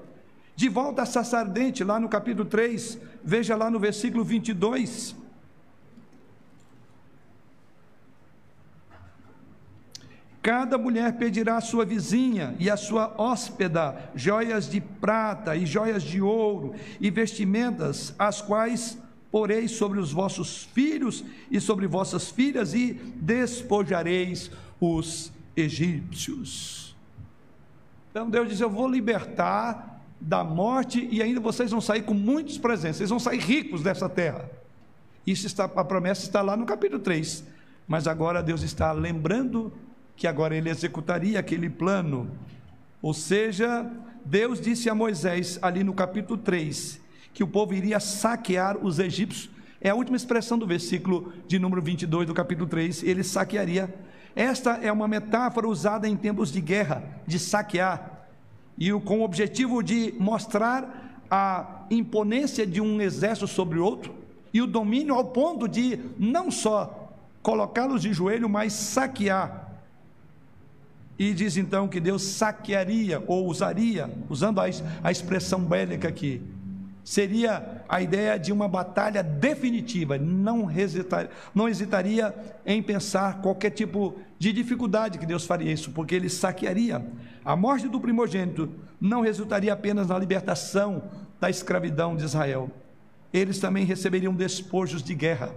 De volta a Sassardente, lá no capítulo 3, veja lá no versículo 22. Cada mulher pedirá à sua vizinha e à sua hóspeda joias de prata e joias de ouro e vestimentas, as quais porei sobre os vossos filhos e sobre vossas filhas, e despojareis os egípcios. Então Deus diz: Eu vou libertar da morte, e ainda vocês vão sair com muitos presentes, vocês vão sair ricos dessa terra. Isso está, a promessa está lá no capítulo 3. Mas agora Deus está lembrando que agora ele executaria aquele plano. Ou seja, Deus disse a Moisés, ali no capítulo 3, que o povo iria saquear os egípcios. É a última expressão do versículo de número 22 do capítulo 3. Ele saquearia. Esta é uma metáfora usada em tempos de guerra, de saquear, e com o objetivo de mostrar a imponência de um exército sobre outro e o domínio ao ponto de não só colocá-los de joelho, mas saquear e diz então que Deus saquearia ou usaria, usando a, a expressão bélica aqui, seria a ideia de uma batalha definitiva, não, hesitar, não hesitaria em pensar qualquer tipo de dificuldade que Deus faria isso, porque ele saquearia. A morte do primogênito não resultaria apenas na libertação da escravidão de Israel, eles também receberiam despojos de guerra.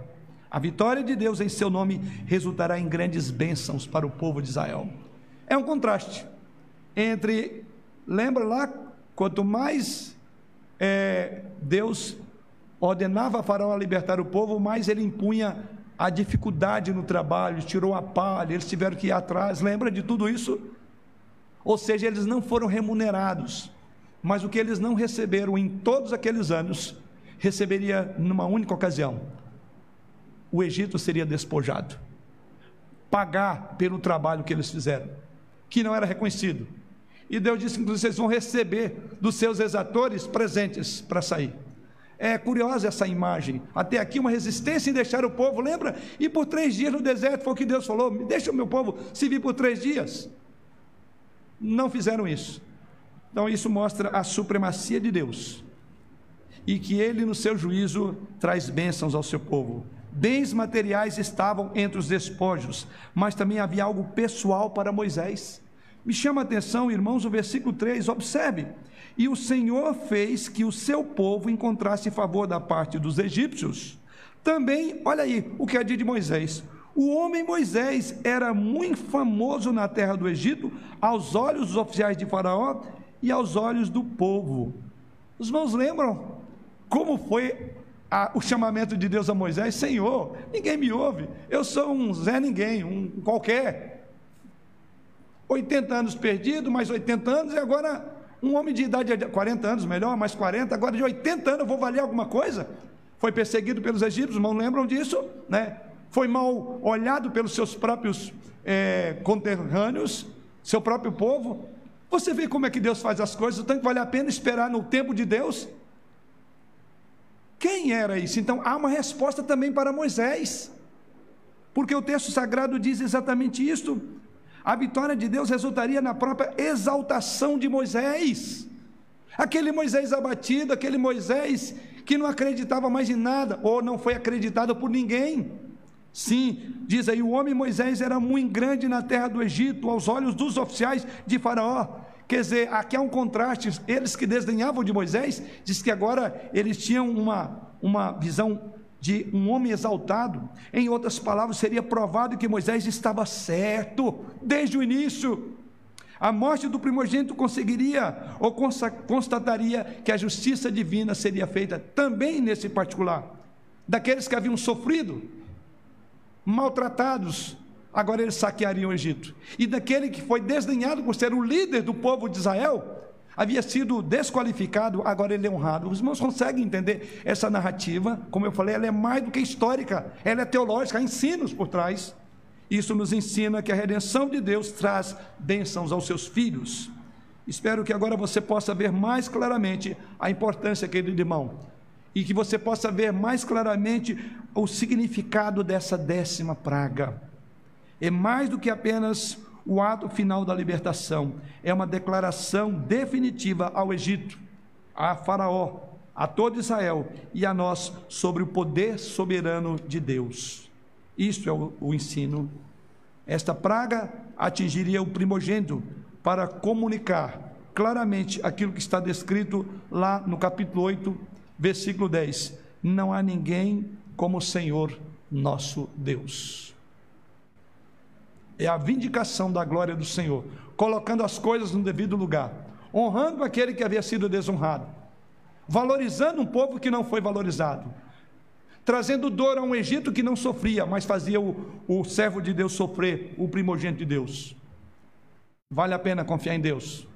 A vitória de Deus em seu nome resultará em grandes bênçãos para o povo de Israel. É um contraste entre, lembra lá, quanto mais é, Deus ordenava a Faraó libertar o povo, mais ele impunha a dificuldade no trabalho, tirou a palha, eles tiveram que ir atrás, lembra de tudo isso? Ou seja, eles não foram remunerados, mas o que eles não receberam em todos aqueles anos, receberia numa única ocasião: o Egito seria despojado, pagar pelo trabalho que eles fizeram que não era reconhecido. E Deus disse: inclusive, vocês vão receber dos seus exatores presentes para sair. É curiosa essa imagem. Até aqui, uma resistência em deixar o povo, lembra? E por três dias no deserto foi o que Deus falou: deixa o meu povo se vir por três dias. Não fizeram isso. Então, isso mostra a supremacia de Deus e que Ele, no seu juízo, traz bênçãos ao seu povo. Bens materiais estavam entre os despojos, mas também havia algo pessoal para Moisés. Me chama a atenção, irmãos, o versículo 3, observe. E o Senhor fez que o seu povo encontrasse favor da parte dos egípcios. Também, olha aí, o que é de Moisés. O homem Moisés era muito famoso na terra do Egito, aos olhos dos oficiais de Faraó e aos olhos do povo. Os irmãos lembram como foi a, o chamamento de Deus a Moisés: Senhor, ninguém me ouve, eu sou um Zé Ninguém, um qualquer. 80 anos perdido, mais 80 anos, e agora um homem de idade de 40 anos, melhor, mais 40, agora de 80 anos, eu vou valer alguma coisa? Foi perseguido pelos egípcios, não lembram disso? Né? Foi mal olhado pelos seus próprios é, conterrâneos, seu próprio povo. Você vê como é que Deus faz as coisas, tanto que vale a pena esperar no tempo de Deus. Quem era isso? Então há uma resposta também para Moisés, porque o texto sagrado diz exatamente isto. A vitória de Deus resultaria na própria exaltação de Moisés. Aquele Moisés abatido, aquele Moisés que não acreditava mais em nada, ou não foi acreditado por ninguém. Sim, diz aí: o homem Moisés era muito grande na terra do Egito, aos olhos dos oficiais de Faraó. Quer dizer, aqui há um contraste. Eles que desdenhavam de Moisés, diz que agora eles tinham uma, uma visão de um homem exaltado. Em outras palavras, seria provado que Moisés estava certo desde o início. A morte do primogênito conseguiria ou constataria que a justiça divina seria feita também nesse particular. Daqueles que haviam sofrido, maltratados, agora eles saqueariam o Egito. E daquele que foi desdenhado por ser o líder do povo de Israel, havia sido desqualificado, agora ele é honrado. Os irmãos conseguem entender essa narrativa? Como eu falei, ela é mais do que histórica, ela é teológica, há ensinos por trás. Isso nos ensina que a redenção de Deus traz bênçãos aos seus filhos. Espero que agora você possa ver mais claramente a importância, querido irmão, e que você possa ver mais claramente o significado dessa décima praga é mais do que apenas o ato final da libertação, é uma declaração definitiva ao Egito, a Faraó, a todo Israel e a nós sobre o poder soberano de Deus. Isto é o, o ensino. Esta praga atingiria o primogênito para comunicar claramente aquilo que está descrito lá no capítulo 8, versículo 10. Não há ninguém como o Senhor nosso Deus é a vindicação da glória do Senhor, colocando as coisas no devido lugar, honrando aquele que havia sido desonrado, valorizando um povo que não foi valorizado, trazendo dor a um Egito que não sofria, mas fazia o, o servo de Deus sofrer, o primogênito de Deus. Vale a pena confiar em Deus.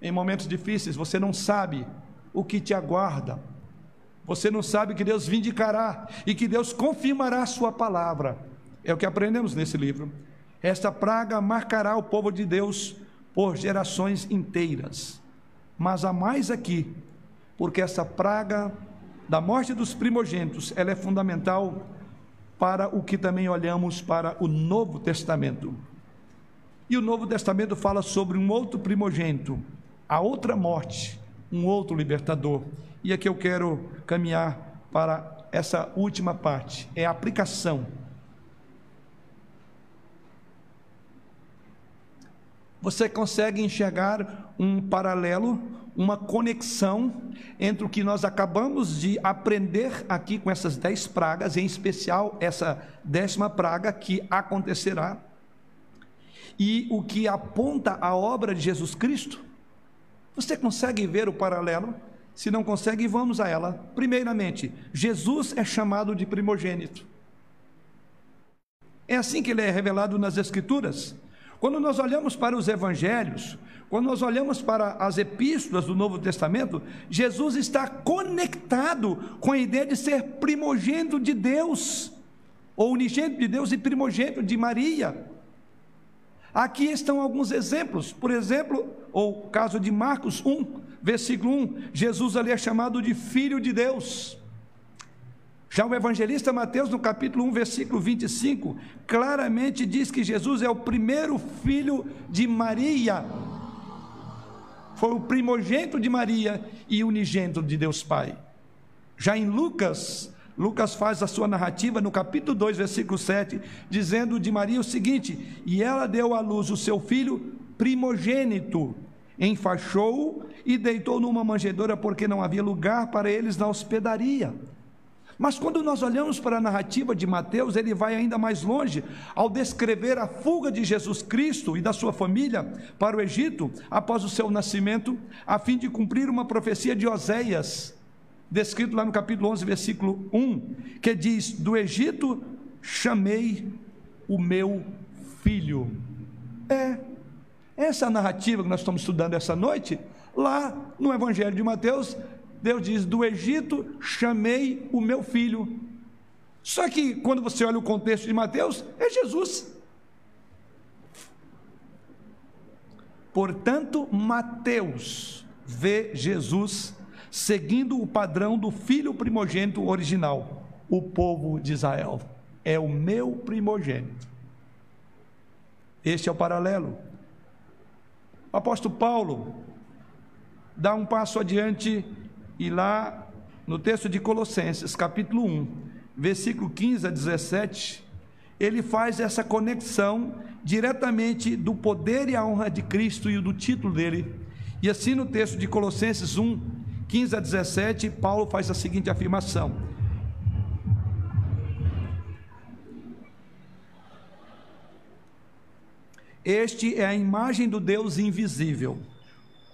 Em momentos difíceis, você não sabe o que te aguarda. Você não sabe que Deus vindicará e que Deus confirmará a sua palavra. É o que aprendemos nesse livro. Esta praga marcará o povo de Deus por gerações inteiras. Mas há mais aqui, porque essa praga da morte dos primogênitos, ela é fundamental para o que também olhamos para o Novo Testamento. E o Novo Testamento fala sobre um outro primogênito, a outra morte, um outro libertador. E aqui eu quero caminhar para essa última parte, é a aplicação. Você consegue enxergar um paralelo, uma conexão entre o que nós acabamos de aprender aqui com essas dez pragas, em especial essa décima praga que acontecerá, e o que aponta a obra de Jesus Cristo? Você consegue ver o paralelo? Se não consegue, vamos a ela. Primeiramente, Jesus é chamado de primogênito. É assim que ele é revelado nas Escrituras. Quando nós olhamos para os evangelhos, quando nós olhamos para as epístolas do Novo Testamento, Jesus está conectado com a ideia de ser primogênito de Deus, ou unigênito de Deus e primogênito de Maria. Aqui estão alguns exemplos. Por exemplo, o caso de Marcos 1, versículo 1, Jesus ali é chamado de filho de Deus. Já o evangelista Mateus, no capítulo 1, versículo 25, claramente diz que Jesus é o primeiro filho de Maria. Foi o primogênito de Maria e unigênito de Deus Pai. Já em Lucas, Lucas faz a sua narrativa no capítulo 2, versículo 7, dizendo de Maria o seguinte: E ela deu à luz o seu filho primogênito, enfaixou-o e deitou numa manjedoura, porque não havia lugar para eles na hospedaria. Mas quando nós olhamos para a narrativa de Mateus, ele vai ainda mais longe ao descrever a fuga de Jesus Cristo e da sua família para o Egito após o seu nascimento, a fim de cumprir uma profecia de Oséias, descrito lá no capítulo 11, versículo 1, que diz: Do Egito chamei o meu filho. É, essa narrativa que nós estamos estudando essa noite, lá no Evangelho de Mateus, Deus diz: Do Egito chamei o meu filho. Só que quando você olha o contexto de Mateus, é Jesus. Portanto, Mateus vê Jesus seguindo o padrão do filho primogênito original, o povo de Israel. É o meu primogênito. Este é o paralelo. O apóstolo Paulo dá um passo adiante e lá no texto de Colossenses, capítulo 1, versículo 15 a 17, ele faz essa conexão diretamente do poder e a honra de Cristo e do título dele. E assim no texto de Colossenses 1, 15 a 17, Paulo faz a seguinte afirmação: Este é a imagem do Deus invisível,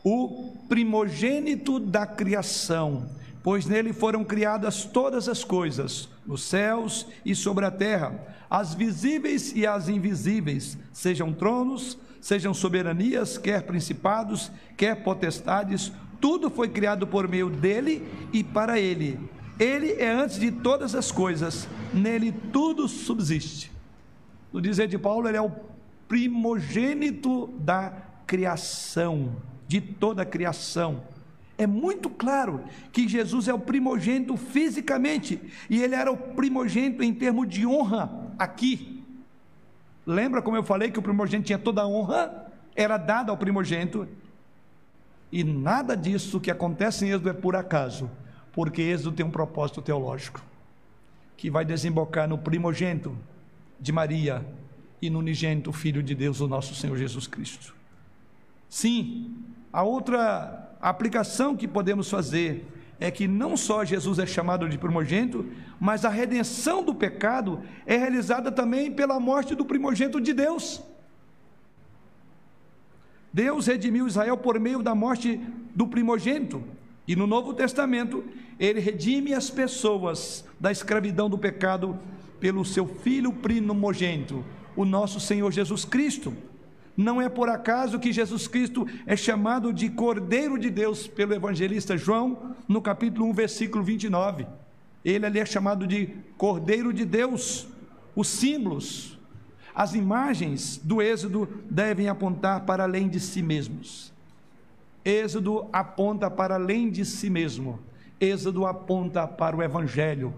o primogênito da criação, pois nele foram criadas todas as coisas, nos céus e sobre a terra, as visíveis e as invisíveis, sejam tronos, sejam soberanias, quer principados, quer potestades, tudo foi criado por meio dele e para ele. Ele é antes de todas as coisas, nele tudo subsiste. No dizer de Paulo, ele é o primogênito da criação, de toda a criação. É muito claro que Jesus é o primogênito fisicamente, e ele era o primogênito em termos de honra aqui. Lembra como eu falei que o primogênito tinha toda a honra? Era dada ao primogênito, e nada disso que acontece em Êxodo é por acaso, porque Êxodo tem um propósito teológico, que vai desembocar no primogênito de Maria e no unigênito Filho de Deus, o nosso Senhor Jesus Cristo. Sim, a outra aplicação que podemos fazer é que não só Jesus é chamado de primogênito, mas a redenção do pecado é realizada também pela morte do primogênito de Deus. Deus redimiu Israel por meio da morte do primogênito. E no Novo Testamento, ele redime as pessoas da escravidão do pecado pelo seu filho primogênito, o nosso Senhor Jesus Cristo. Não é por acaso que Jesus Cristo é chamado de Cordeiro de Deus pelo evangelista João, no capítulo 1, versículo 29. Ele ali é chamado de Cordeiro de Deus. Os símbolos, as imagens do Êxodo devem apontar para além de si mesmos. Êxodo aponta para além de si mesmo. Êxodo aponta para o Evangelho.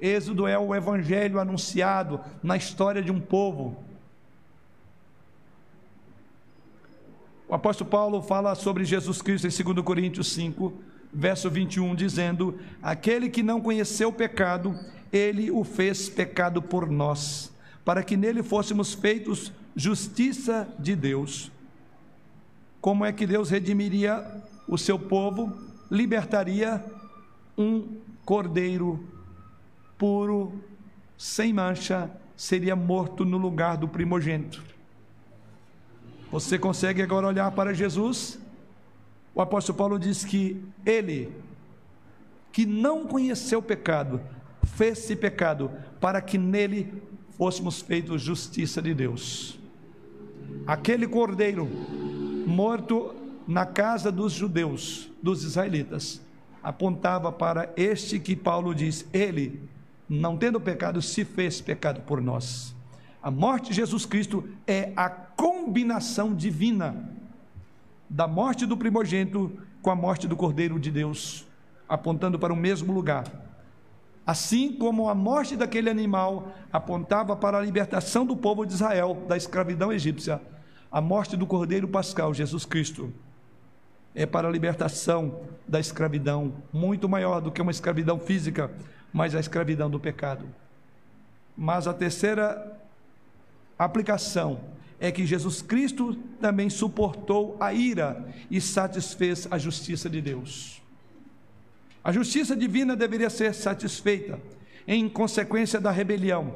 Êxodo é o Evangelho anunciado na história de um povo. O apóstolo Paulo fala sobre Jesus Cristo em 2 Coríntios 5, verso 21, dizendo: Aquele que não conheceu o pecado, ele o fez pecado por nós, para que nele fôssemos feitos justiça de Deus. Como é que Deus redimiria o seu povo? Libertaria um cordeiro puro, sem mancha, seria morto no lugar do primogênito. Você consegue agora olhar para Jesus? O apóstolo Paulo diz que ele, que não conheceu o pecado, fez-se pecado para que nele fôssemos feitos justiça de Deus. Aquele cordeiro morto na casa dos judeus, dos israelitas, apontava para este que Paulo diz: Ele, não tendo pecado, se fez pecado por nós. A morte de Jesus Cristo é a combinação divina da morte do primogênito com a morte do Cordeiro de Deus, apontando para o mesmo lugar. Assim como a morte daquele animal apontava para a libertação do povo de Israel da escravidão egípcia, a morte do Cordeiro Pascal, Jesus Cristo, é para a libertação da escravidão, muito maior do que uma escravidão física, mas a escravidão do pecado. Mas a terceira aplicação é que Jesus Cristo também suportou a ira e satisfez a justiça de Deus. A justiça divina deveria ser satisfeita em consequência da rebelião,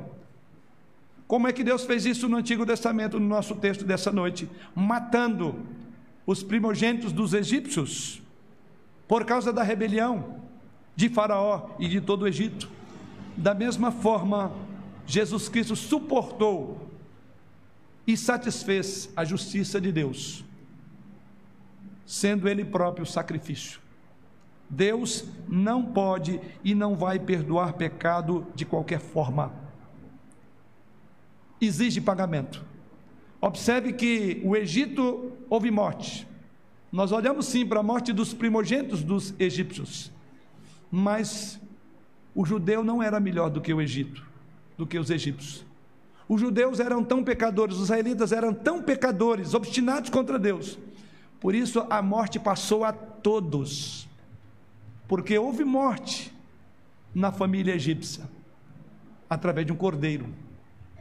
como é que Deus fez isso no Antigo Testamento, no nosso texto dessa noite? Matando os primogênitos dos egípcios, por causa da rebelião de Faraó e de todo o Egito. Da mesma forma, Jesus Cristo suportou e satisfez a justiça de Deus, sendo Ele próprio o sacrifício. Deus não pode e não vai perdoar pecado de qualquer forma exige pagamento. Observe que o Egito houve morte. Nós olhamos sim para a morte dos primogênitos dos egípcios, mas o judeu não era melhor do que o Egito, do que os egípcios. Os judeus eram tão pecadores, os israelitas eram tão pecadores, obstinados contra Deus. Por isso a morte passou a todos, porque houve morte na família egípcia, através de um cordeiro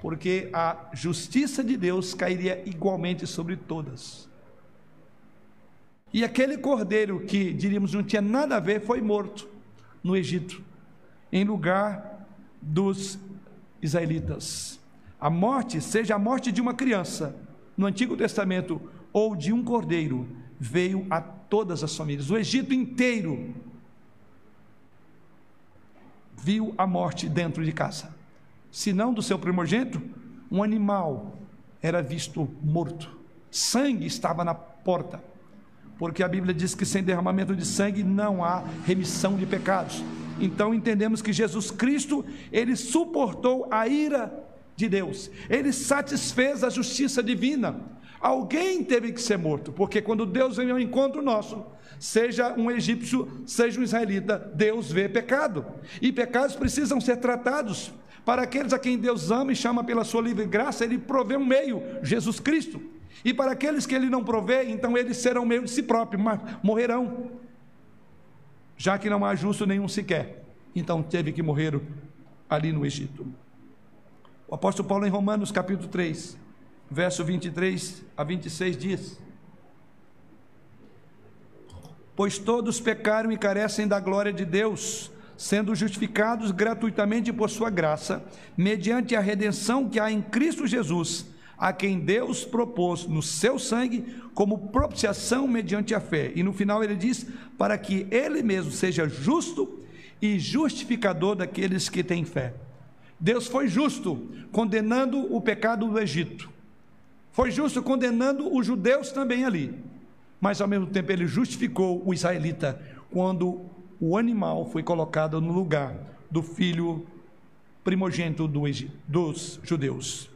porque a justiça de Deus cairia igualmente sobre todas. E aquele cordeiro que diríamos não tinha nada a ver foi morto no Egito, em lugar dos israelitas. A morte, seja a morte de uma criança no Antigo Testamento ou de um cordeiro, veio a todas as famílias. O Egito inteiro viu a morte dentro de casa se não do seu primogênito, um animal era visto morto. Sangue estava na porta, porque a Bíblia diz que sem derramamento de sangue não há remissão de pecados. Então entendemos que Jesus Cristo, ele suportou a ira de Deus, ele satisfez a justiça divina. Alguém teve que ser morto, porque quando Deus vem ao encontro nosso, seja um egípcio, seja um israelita, Deus vê pecado, e pecados precisam ser tratados. Para aqueles a quem Deus ama e chama pela sua livre graça, Ele provê um meio, Jesus Cristo. E para aqueles que Ele não provê, então eles serão meio de si próprios, mas morrerão. Já que não há justo nenhum sequer. Então teve que morrer ali no Egito. O apóstolo Paulo, em Romanos capítulo 3, verso 23 a 26, diz: Pois todos pecaram e carecem da glória de Deus sendo justificados gratuitamente por sua graça, mediante a redenção que há em Cristo Jesus, a quem Deus propôs no seu sangue como propiciação mediante a fé. E no final ele diz: para que ele mesmo seja justo e justificador daqueles que têm fé. Deus foi justo condenando o pecado do Egito. Foi justo condenando os judeus também ali. Mas ao mesmo tempo ele justificou o israelita quando o animal foi colocado no lugar do filho primogênito do dos judeus.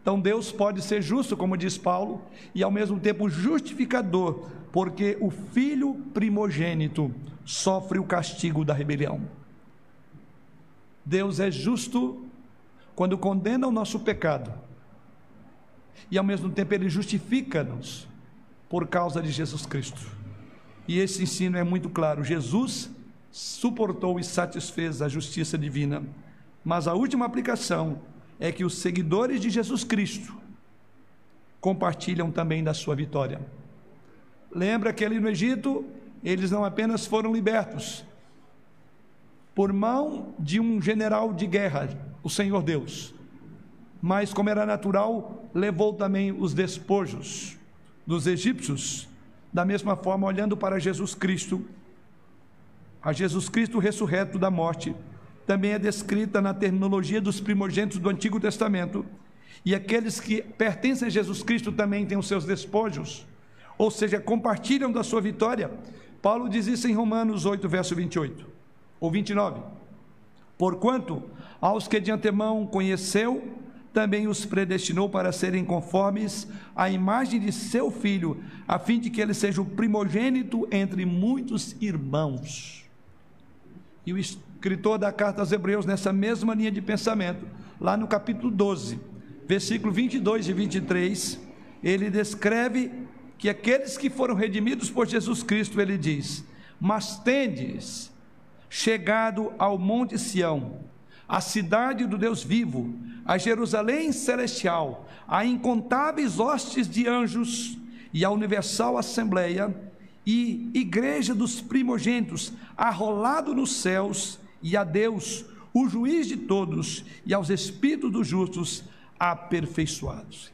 Então Deus pode ser justo, como diz Paulo, e ao mesmo tempo justificador, porque o filho primogênito sofre o castigo da rebelião. Deus é justo quando condena o nosso pecado, e ao mesmo tempo ele justifica-nos por causa de Jesus Cristo. E esse ensino é muito claro: Jesus suportou e satisfez a justiça divina, mas a última aplicação é que os seguidores de Jesus Cristo compartilham também da sua vitória. Lembra que ali no Egito, eles não apenas foram libertos por mão de um general de guerra, o Senhor Deus, mas como era natural, levou também os despojos dos egípcios, da mesma forma olhando para Jesus Cristo, a Jesus Cristo ressurreto da morte, também é descrita na terminologia dos primogênitos do Antigo Testamento. E aqueles que pertencem a Jesus Cristo também têm os seus despojos, ou seja, compartilham da sua vitória. Paulo diz isso em Romanos 8, verso 28 ou 29. Porquanto aos que de antemão conheceu, também os predestinou para serem conformes à imagem de seu filho, a fim de que ele seja o primogênito entre muitos irmãos. E o escritor da carta aos Hebreus, nessa mesma linha de pensamento, lá no capítulo 12, versículo 22 e 23, ele descreve que aqueles que foram redimidos por Jesus Cristo, ele diz: Mas tendes chegado ao Monte Sião, a cidade do Deus vivo, a Jerusalém celestial, a incontáveis hostes de anjos e a universal assembleia e igreja dos primogênitos, arrolado nos céus e a Deus, o juiz de todos, e aos espíritos dos justos aperfeiçoados.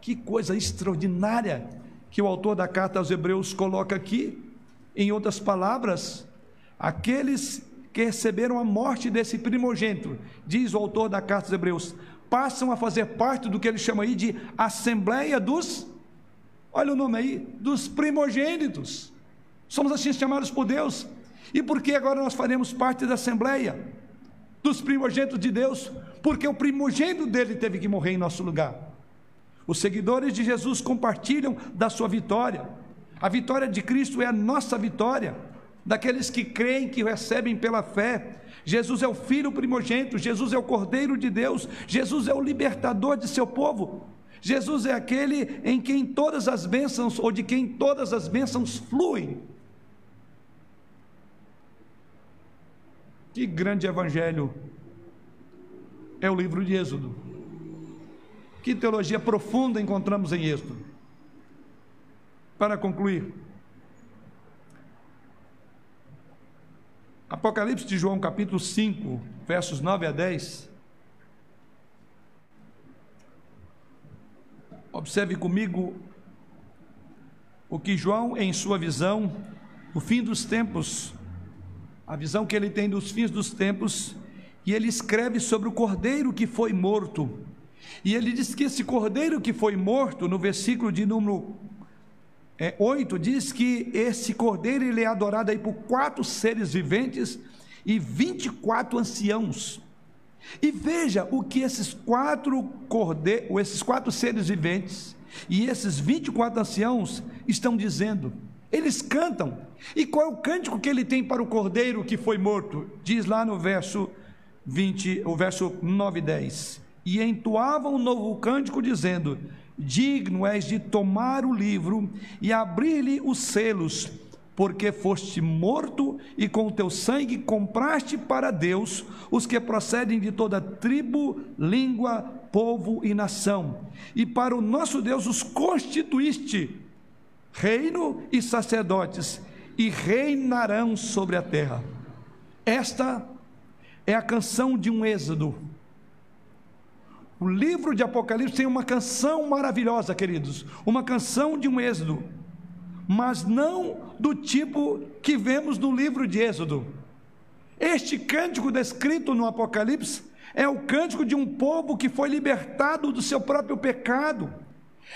Que coisa extraordinária que o autor da carta aos Hebreus coloca aqui. Em outras palavras, aqueles que receberam a morte desse primogênito, diz o autor da carta aos Hebreus, passam a fazer parte do que ele chama aí de Assembleia dos, olha o nome aí, dos primogênitos. Somos assim chamados por Deus. E por que agora nós faremos parte da Assembleia dos primogênitos de Deus? Porque o primogênito dele teve que morrer em nosso lugar. Os seguidores de Jesus compartilham da sua vitória. A vitória de Cristo é a nossa vitória, daqueles que creem, que recebem pela fé. Jesus é o filho primogênito, Jesus é o Cordeiro de Deus, Jesus é o libertador de seu povo. Jesus é aquele em quem todas as bênçãos, ou de quem todas as bênçãos fluem. Que grande evangelho é o livro de Êxodo. Que teologia profunda encontramos em Êxodo. Para concluir, Apocalipse de João, capítulo 5, versos 9 a 10. Observe comigo o que João, em sua visão, o fim dos tempos, a visão que ele tem dos fins dos tempos, e ele escreve sobre o cordeiro que foi morto. E ele diz que esse cordeiro que foi morto, no versículo de número é, 8, diz que esse cordeiro ele é adorado aí por quatro seres viventes e 24 anciãos. E veja o que esses quatro cordeiros, esses quatro seres viventes e esses 24 anciãos estão dizendo. Eles cantam. E qual é o cântico que ele tem para o cordeiro que foi morto? Diz lá no verso 20, o verso 9 e 10. E entoavam um novo cântico dizendo: Digno és de tomar o livro e abrir-lhe os selos, porque foste morto e com o teu sangue compraste para Deus os que procedem de toda tribo, língua, povo e nação. E para o nosso Deus os constituíste reino e sacerdotes, e reinarão sobre a terra. Esta é a canção de um êxodo, O livro de Apocalipse tem uma canção maravilhosa, queridos, uma canção de um êxodo, mas não do tipo que vemos no livro de Êxodo. Este cântico descrito no Apocalipse é o cântico de um povo que foi libertado do seu próprio pecado.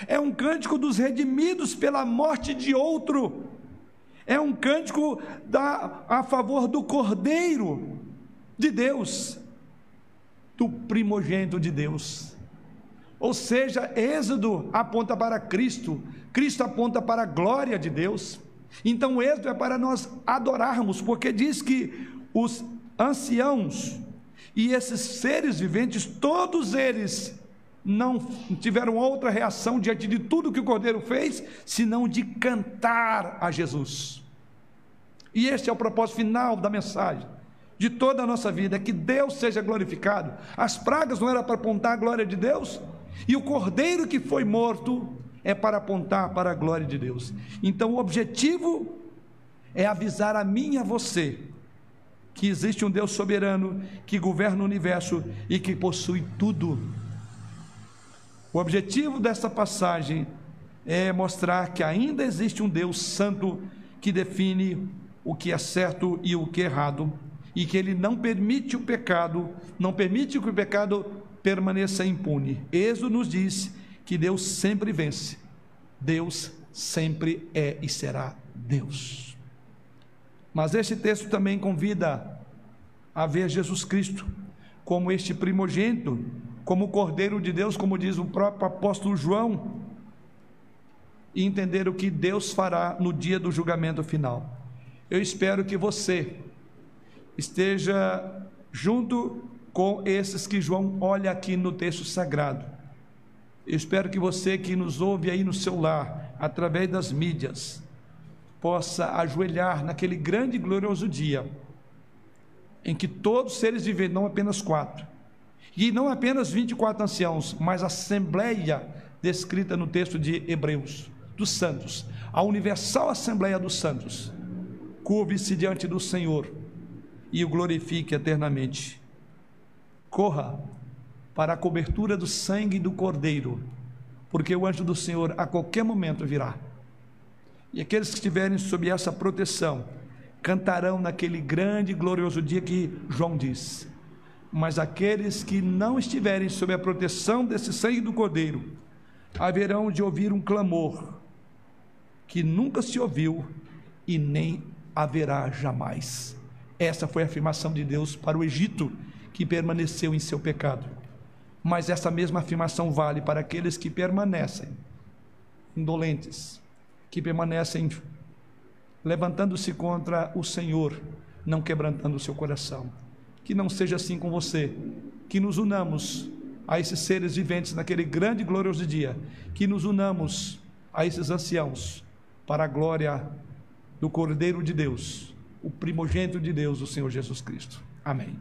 É um cântico dos redimidos pela morte de outro. É um cântico da, a favor do Cordeiro de Deus do primogênito de Deus. Ou seja, Êxodo aponta para Cristo, Cristo aponta para a glória de Deus. Então, Êxodo é para nós adorarmos, porque diz que os anciãos e esses seres viventes, todos eles não tiveram outra reação diante de tudo que o Cordeiro fez, senão de cantar a Jesus. E este é o propósito final da mensagem de toda a nossa vida, é que Deus seja glorificado. As pragas não era para apontar a glória de Deus, e o cordeiro que foi morto é para apontar para a glória de Deus. Então o objetivo é avisar a mim e a você que existe um Deus soberano que governa o universo e que possui tudo. O objetivo desta passagem é mostrar que ainda existe um Deus santo que define o que é certo e o que é errado e que ele não permite o pecado, não permite que o pecado permaneça impune. Êxodo nos diz que Deus sempre vence. Deus sempre é e será Deus. Mas este texto também convida a ver Jesus Cristo como este primogênito, como o Cordeiro de Deus, como diz o próprio apóstolo João, e entender o que Deus fará no dia do julgamento final. Eu espero que você esteja junto com esses que João olha aqui no texto sagrado. Eu espero que você que nos ouve aí no seu lar, através das mídias, possa ajoelhar naquele grande e glorioso dia em que todos os seres vivem, não apenas quatro, e não apenas 24 anciãos, mas a assembleia descrita no texto de Hebreus, dos santos, a universal assembleia dos santos, curve-se diante do Senhor e o glorifique eternamente. Corra para a cobertura do sangue do Cordeiro, porque o anjo do Senhor a qualquer momento virá. E aqueles que estiverem sob essa proteção cantarão naquele grande e glorioso dia que João diz. Mas aqueles que não estiverem sob a proteção desse sangue do Cordeiro, haverão de ouvir um clamor que nunca se ouviu e nem haverá jamais. Essa foi a afirmação de Deus para o Egito, que permaneceu em seu pecado. Mas essa mesma afirmação vale para aqueles que permanecem indolentes, que permanecem levantando-se contra o Senhor, não quebrantando o seu coração. Que não seja assim com você, que nos unamos a esses seres viventes naquele grande e glorioso dia, que nos unamos a esses anciãos para a glória do Cordeiro de Deus o primogênito de Deus, o Senhor Jesus Cristo. Amém.